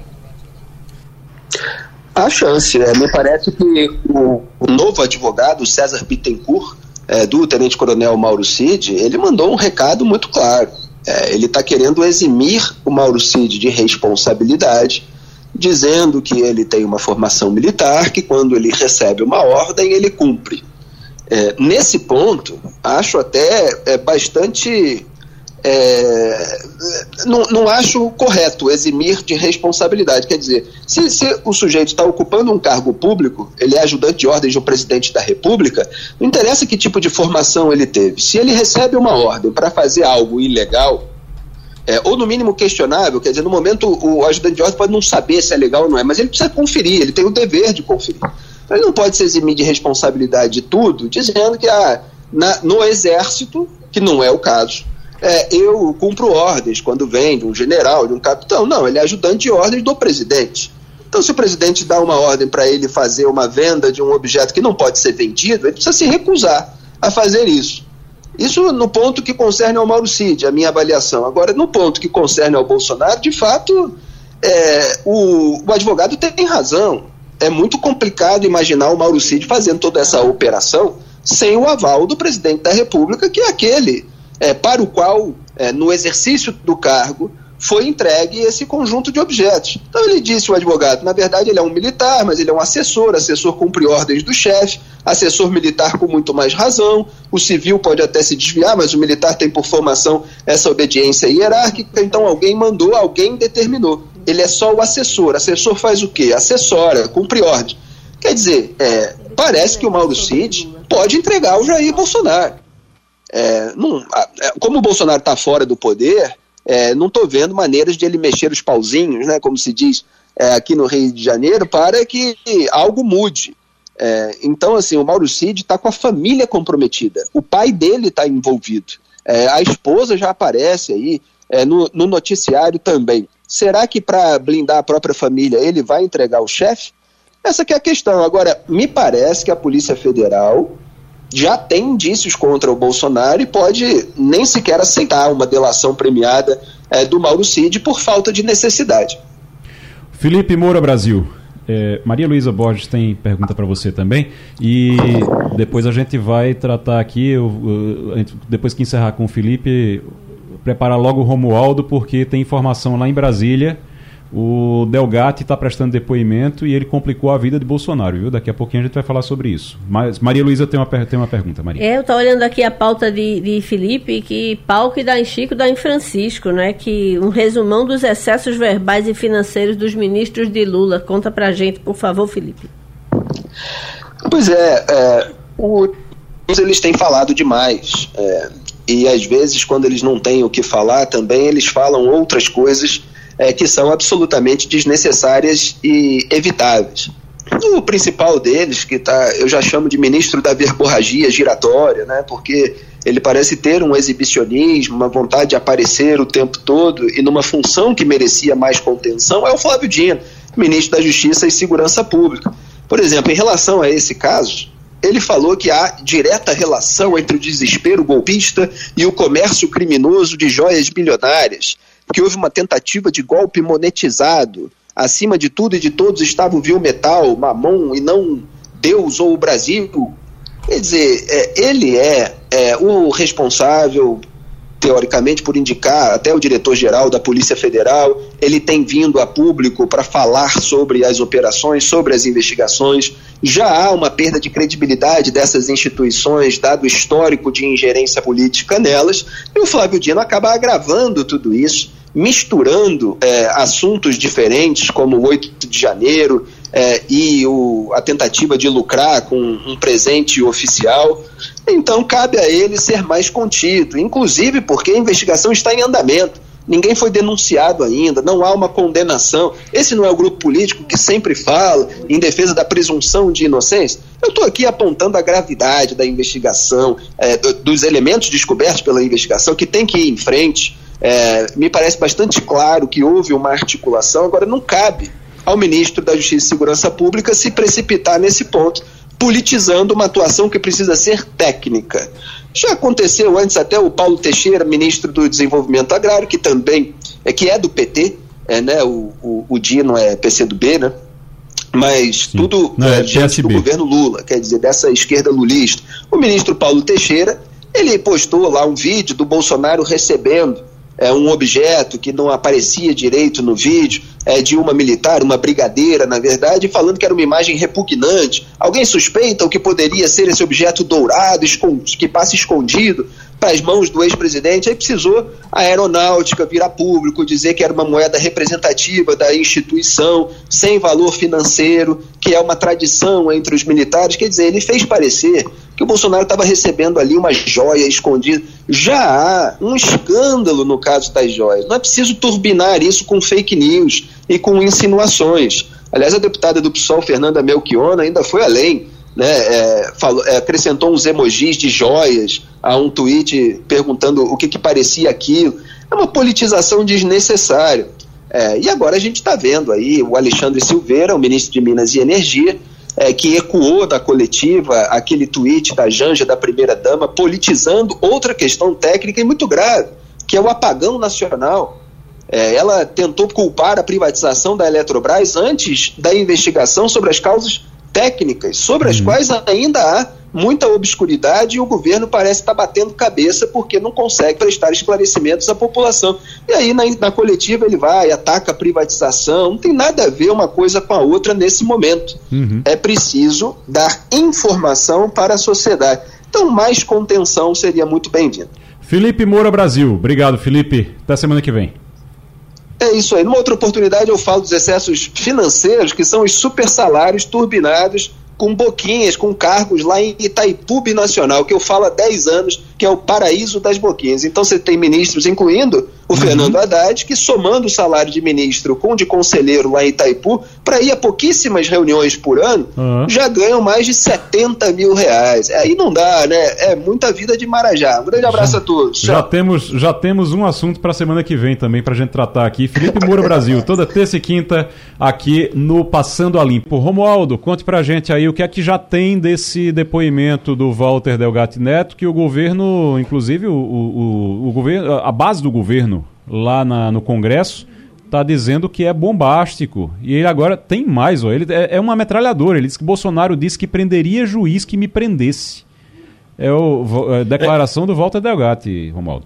Há chance. É, me parece que o, o novo advogado, César Bittencourt, é, do Tenente Coronel Mauro Cid, ele mandou um recado muito claro. É, ele está querendo eximir o Mauro Cid de responsabilidade, dizendo que ele tem uma formação militar, que quando ele recebe uma ordem, ele cumpre. É, nesse ponto, acho até é, bastante. É, não, não acho correto eximir de responsabilidade. Quer dizer, se, se o sujeito está ocupando um cargo público, ele é ajudante de ordens do presidente da República, não interessa que tipo de formação ele teve. Se ele recebe uma ordem para fazer algo ilegal, é, ou no mínimo questionável, quer dizer, no momento o ajudante de ordem pode não saber se é legal ou não é, mas ele precisa conferir, ele tem o dever de conferir. Ele não pode se eximir de responsabilidade de tudo, dizendo que ah, na, no exército, que não é o caso, é, eu cumpro ordens quando vem de um general, de um capitão. Não, ele é ajudante de ordens do presidente. Então, se o presidente dá uma ordem para ele fazer uma venda de um objeto que não pode ser vendido, ele precisa se recusar a fazer isso. Isso no ponto que concerne ao Mauro Cid, a minha avaliação. Agora, no ponto que concerne ao Bolsonaro, de fato, é, o, o advogado tem razão é muito complicado imaginar o Mauro Cid fazendo toda essa operação sem o aval do presidente da República, que é aquele é, para o qual, é, no exercício do cargo, foi entregue esse conjunto de objetos. Então ele disse, o advogado, na verdade ele é um militar, mas ele é um assessor, assessor cumpre ordens do chefe, assessor militar com muito mais razão, o civil pode até se desviar, mas o militar tem por formação essa obediência hierárquica, então alguém mandou, alguém determinou. Ele é só o assessor. Assessor faz o quê? Assessora, cumpre ordem. Quer dizer, é, parece que o Mauro Cid pode entregar o Jair Bolsonaro. É, não, é, como o Bolsonaro está fora do poder, é, não estou vendo maneiras de ele mexer os pauzinhos, né, como se diz é, aqui no Rio de Janeiro, para que algo mude. É, então, assim, o Mauro Cid está com a família comprometida. O pai dele está envolvido. É, a esposa já aparece aí no, no, noticiário também. Será que para blindar a própria família ele vai entregar o chefe? Essa é a questão. Agora, me parece que a Polícia Federal já tem indícios contra o Bolsonaro e pode nem sequer aceitar uma delação premiada é, do Mauro Cid por falta de necessidade. Felipe Moura Brasil. É, Maria Luísa Borges tem pergunta para você também. E depois a gente vai tratar aqui, eu, eu, depois que encerrar com o Felipe, preparar logo o Romualdo, porque tem informação lá em Brasília. O Delgatti está prestando depoimento e ele complicou a vida de Bolsonaro, viu? Daqui a pouquinho a gente vai falar sobre isso. Mas Maria Luísa tem uma, tem uma pergunta, Maria. É, eu estou olhando aqui a pauta de, de Felipe, que pau que dá em Chico dá em Francisco, né? Que um resumão dos excessos verbais e financeiros dos ministros de Lula. Conta pra gente, por favor, Felipe. Pois é, é o, eles têm falado demais. É, e às vezes, quando eles não têm o que falar, também eles falam outras coisas é, que são absolutamente desnecessárias e evitáveis. O principal deles, que tá, eu já chamo de ministro da verborragia giratória, né, porque ele parece ter um exibicionismo, uma vontade de aparecer o tempo todo e numa função que merecia mais contenção, é o Flávio Dino. ministro da Justiça e Segurança Pública. Por exemplo, em relação a esse caso, ele falou que há direta relação entre o desespero golpista e o comércio criminoso de joias bilionárias, que houve uma tentativa de golpe monetizado. Acima de tudo e de todos estava o vil metal, mamon e não Deus ou o Brasil. Quer dizer, é, ele é, é o responsável teoricamente, por indicar até o diretor-geral da Polícia Federal. Ele tem vindo a público para falar sobre as operações, sobre as investigações. Já há uma perda de credibilidade dessas instituições, dado o histórico de ingerência política nelas, e o Flávio Dino acaba agravando tudo isso, misturando é, assuntos diferentes, como o 8 de janeiro, é, e o, a tentativa de lucrar com um presente oficial. Então, cabe a ele ser mais contido, inclusive porque a investigação está em andamento. Ninguém foi denunciado ainda, não há uma condenação. Esse não é o grupo político que sempre fala em defesa da presunção de inocência? Eu estou aqui apontando a gravidade da investigação, é, dos elementos descobertos pela investigação, que tem que ir em frente. É, me parece bastante claro que houve uma articulação, agora não cabe ao ministro da Justiça e Segurança Pública se precipitar nesse ponto, politizando uma atuação que precisa ser técnica. Já aconteceu antes até o Paulo Teixeira, ministro do Desenvolvimento Agrário, que também é que é do PT, é, né? O, o, o Dino é PCdoB, né? Mas Sim. tudo Não, é, é do governo Lula, quer dizer, dessa esquerda lulista. O ministro Paulo Teixeira, ele postou lá um vídeo do Bolsonaro recebendo é, um objeto que não aparecia direito no vídeo, é, de uma militar, uma brigadeira, na verdade, falando que era uma imagem repugnante. Alguém suspeita o que poderia ser esse objeto dourado, que passa escondido para as mãos do ex-presidente? Aí precisou a aeronáutica virar público, dizer que era uma moeda representativa da instituição, sem valor financeiro, que é uma tradição entre os militares. Quer dizer, ele fez parecer que o Bolsonaro estava recebendo ali uma joia escondida. Já há um escândalo no caso das joias. Não é preciso turbinar isso com fake news e com insinuações. Aliás, a deputada do PSOL, Fernanda Melchiona, ainda foi além. Né, é, falou, é, acrescentou uns emojis de joias a um tweet perguntando o que, que parecia aquilo. É uma politização desnecessária. É, e agora a gente está vendo aí o Alexandre Silveira, o ministro de Minas e Energia, é, que ecoou da coletiva aquele tweet da Janja, da primeira-dama, politizando outra questão técnica e muito grave, que é o apagão nacional. É, ela tentou culpar a privatização da Eletrobras antes da investigação sobre as causas técnicas, sobre as uhum. quais ainda há muita obscuridade e o governo parece estar batendo cabeça porque não consegue prestar esclarecimentos à população. E aí, na, na coletiva, ele vai, ataca a privatização, não tem nada a ver uma coisa com a outra nesse momento. Uhum. É preciso dar informação para a sociedade. Então, mais contenção seria muito bem-vindo. Felipe Moura Brasil. Obrigado, Felipe. Até semana que vem. É isso aí. Numa outra oportunidade eu falo dos excessos financeiros, que são os super salários turbinados com boquinhas, com cargos lá em Itaipu Nacional, que eu falo há 10 anos que é o paraíso das boquinhas. Então você tem ministros, incluindo o uhum. Fernando Haddad, que somando o salário de ministro com de conselheiro lá em Itaipu, para ir a pouquíssimas reuniões por ano, uhum. já ganham mais de 70 mil reais. Aí não dá, né? É muita vida de Marajá. Um grande abraço já, a todos. Já temos, já temos um assunto para a semana que vem também para a gente tratar aqui. Felipe Moura Brasil, toda terça e quinta aqui no Passando a Limpo. Romualdo, conte para a gente aí o que é que já tem desse depoimento do Walter Delgatti Neto que o governo inclusive, o, o, o, governo, a base do governo lá na, no Congresso está dizendo que é bombástico. E ele agora tem mais, ó, ele é, é uma metralhadora. Ele disse que Bolsonaro disse que prenderia juiz que me prendesse. É a é, declaração é. do Walter Delgatti, Romualdo.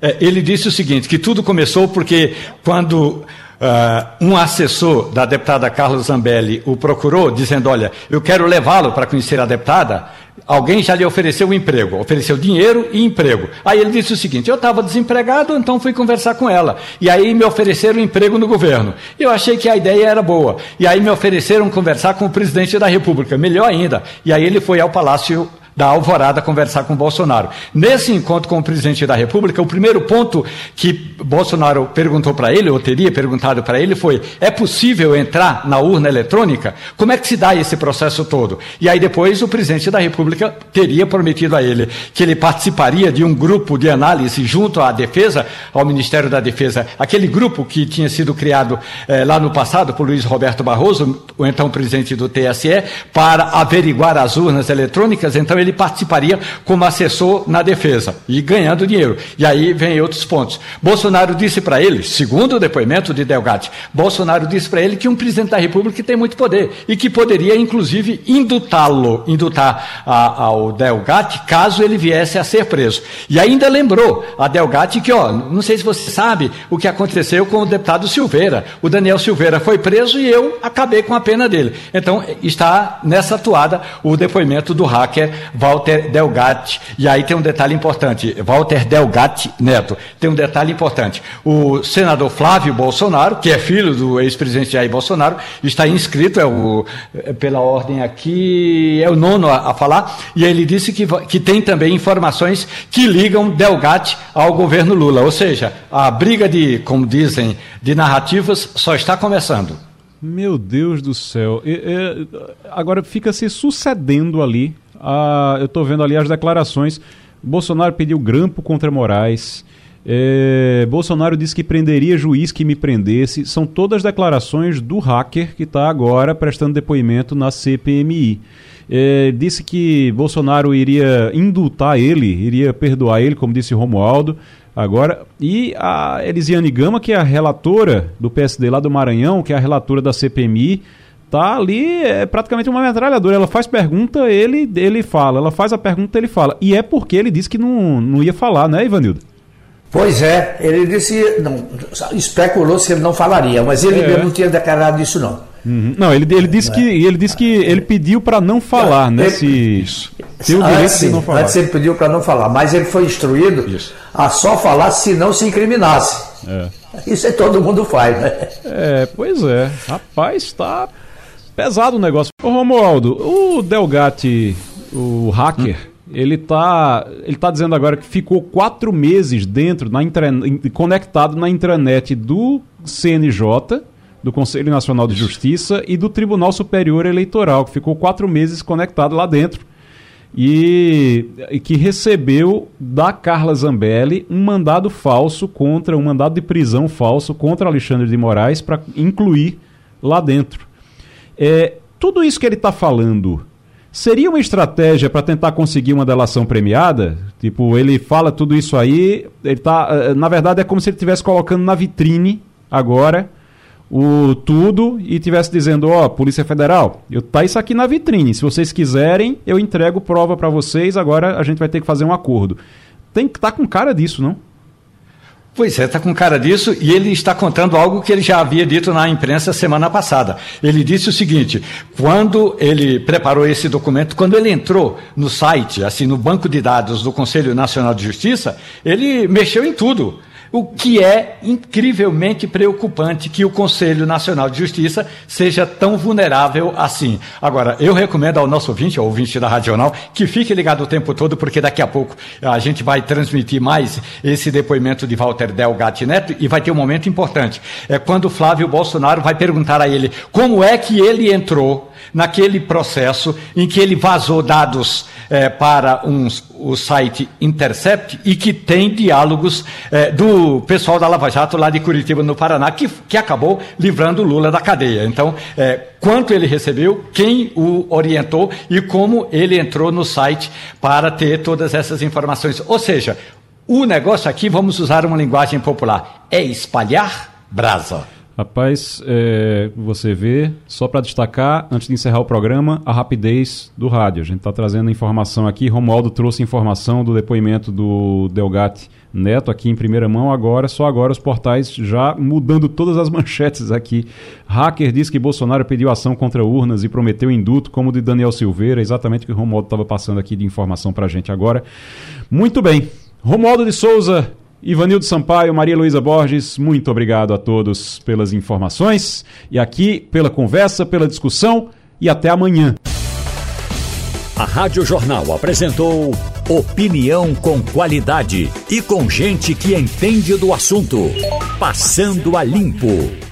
É, ele disse o seguinte, que tudo começou porque quando Uh, um assessor da deputada Carla Zambelli o procurou, dizendo: Olha, eu quero levá-lo para conhecer a deputada. Alguém já lhe ofereceu um emprego, ofereceu dinheiro e emprego. Aí ele disse o seguinte: eu estava desempregado, então fui conversar com ela. E aí me ofereceram um emprego no governo. Eu achei que a ideia era boa. E aí me ofereceram conversar com o presidente da República, melhor ainda. E aí ele foi ao Palácio da Alvorada conversar com Bolsonaro. Nesse encontro com o presidente da República, o primeiro ponto que Bolsonaro perguntou para ele, ou teria perguntado para ele, foi: é possível entrar na urna eletrônica? Como é que se dá esse processo todo? E aí depois o presidente da República teria prometido a ele que ele participaria de um grupo de análise junto à defesa, ao Ministério da Defesa, aquele grupo que tinha sido criado eh, lá no passado por Luiz Roberto Barroso, o então presidente do TSE, para averiguar as urnas eletrônicas. Então ele participaria como assessor na defesa e ganhando dinheiro. E aí vem outros pontos. Bolsonaro disse para ele, segundo o depoimento de Delgatti, Bolsonaro disse para ele que um presidente da República tem muito poder e que poderia, inclusive, indutá-lo, indutar a, ao Delgatti caso ele viesse a ser preso. E ainda lembrou a Delgatti que, ó, não sei se você sabe o que aconteceu com o deputado Silveira. O Daniel Silveira foi preso e eu acabei com a pena dele. Então, está nessa atuada o depoimento do hacker Walter Delgatti. E aí tem um detalhe importante, Walter Delgatti Neto. Tem um detalhe importante. O senador Flávio Bolsonaro, que é filho do ex-presidente Jair Bolsonaro, está inscrito, é o, é pela ordem aqui, é o nono a, a falar, e ele disse que, que tem também informações que ligam Delgatti ao governo Lula. Ou seja, a briga de, como dizem, de narrativas só está começando. Meu Deus do céu. E, e, agora fica se sucedendo ali. A, eu estou vendo ali as declarações. Bolsonaro pediu grampo contra Moraes. É, Bolsonaro disse que prenderia juiz que me prendesse. São todas declarações do hacker que está agora prestando depoimento na CPMI. É, disse que Bolsonaro iria indultar ele, iria perdoar ele, como disse Romualdo. Agora, e a Elisiane Gama, que é a relatora do PSD lá do Maranhão, que é a relatora da CPMI, tá ali, é praticamente uma metralhadora. Ela faz pergunta, ele, ele fala. Ela faz a pergunta, ele fala. E é porque ele disse que não, não ia falar, né, Ivanildo? Pois é, ele disse, não, especulou se ele não falaria, mas ele é. mesmo não tinha declarado isso não. Uhum. Não, ele, ele disse que ele disse que ele pediu para não falar, né? Ele, se, se o direito de não falar. Antes ele pediu para não falar, mas ele foi instruído isso. a só falar se não se incriminasse. É. Isso é todo mundo faz, né? É, pois é. Rapaz, está pesado o negócio. Ô Romualdo, o Delgatti, o hacker, hum. ele tá, ele tá dizendo agora que ficou quatro meses dentro, na conectado na intranet do CNJ do Conselho Nacional de Justiça e do Tribunal Superior Eleitoral, que ficou quatro meses conectado lá dentro. E, que recebeu da Carla Zambelli um mandado falso contra, um mandado de prisão falso contra Alexandre de Moraes para incluir lá dentro. É, tudo isso que ele está falando seria uma estratégia para tentar conseguir uma delação premiada? Tipo, ele fala tudo isso aí, ele tá, eh, na verdade é como se ele estivesse colocando na vitrine agora o tudo e tivesse dizendo, ó, oh, Polícia Federal, eu tá isso aqui na vitrine. Se vocês quiserem, eu entrego prova para vocês. Agora a gente vai ter que fazer um acordo. Tem que estar tá com cara disso, não? Pois é, está com cara disso e ele está contando algo que ele já havia dito na imprensa semana passada. Ele disse o seguinte: quando ele preparou esse documento, quando ele entrou no site, assim, no banco de dados do Conselho Nacional de Justiça, ele mexeu em tudo. O que é incrivelmente preocupante que o Conselho Nacional de Justiça seja tão vulnerável assim. Agora, eu recomendo ao nosso ouvinte, ao ouvinte da Radional, que fique ligado o tempo todo, porque daqui a pouco a gente vai transmitir mais esse depoimento de Walter Delgatti Neto e vai ter um momento importante. É quando Flávio Bolsonaro vai perguntar a ele como é que ele entrou naquele processo em que ele vazou dados é, para uns, o site Intercept e que tem diálogos é, do pessoal da Lava Jato lá de Curitiba, no Paraná, que, que acabou livrando Lula da cadeia. Então, é, quanto ele recebeu, quem o orientou e como ele entrou no site para ter todas essas informações. Ou seja, o negócio aqui, vamos usar uma linguagem popular, é espalhar brasa. Rapaz, é, você vê, só para destacar, antes de encerrar o programa, a rapidez do rádio. A gente está trazendo informação aqui. Romualdo trouxe informação do depoimento do Delgatti Neto aqui em primeira mão. Agora, só agora, os portais já mudando todas as manchetes aqui. Hacker diz que Bolsonaro pediu ação contra urnas e prometeu induto, como o de Daniel Silveira. Exatamente o que o Romualdo estava passando aqui de informação para a gente agora. Muito bem. Romualdo de Souza, Ivanildo Sampaio, Maria Luísa Borges, muito obrigado a todos pelas informações e aqui pela conversa, pela discussão e até amanhã. A Rádio Jornal apresentou opinião com qualidade e com gente que entende do assunto. Passando a limpo.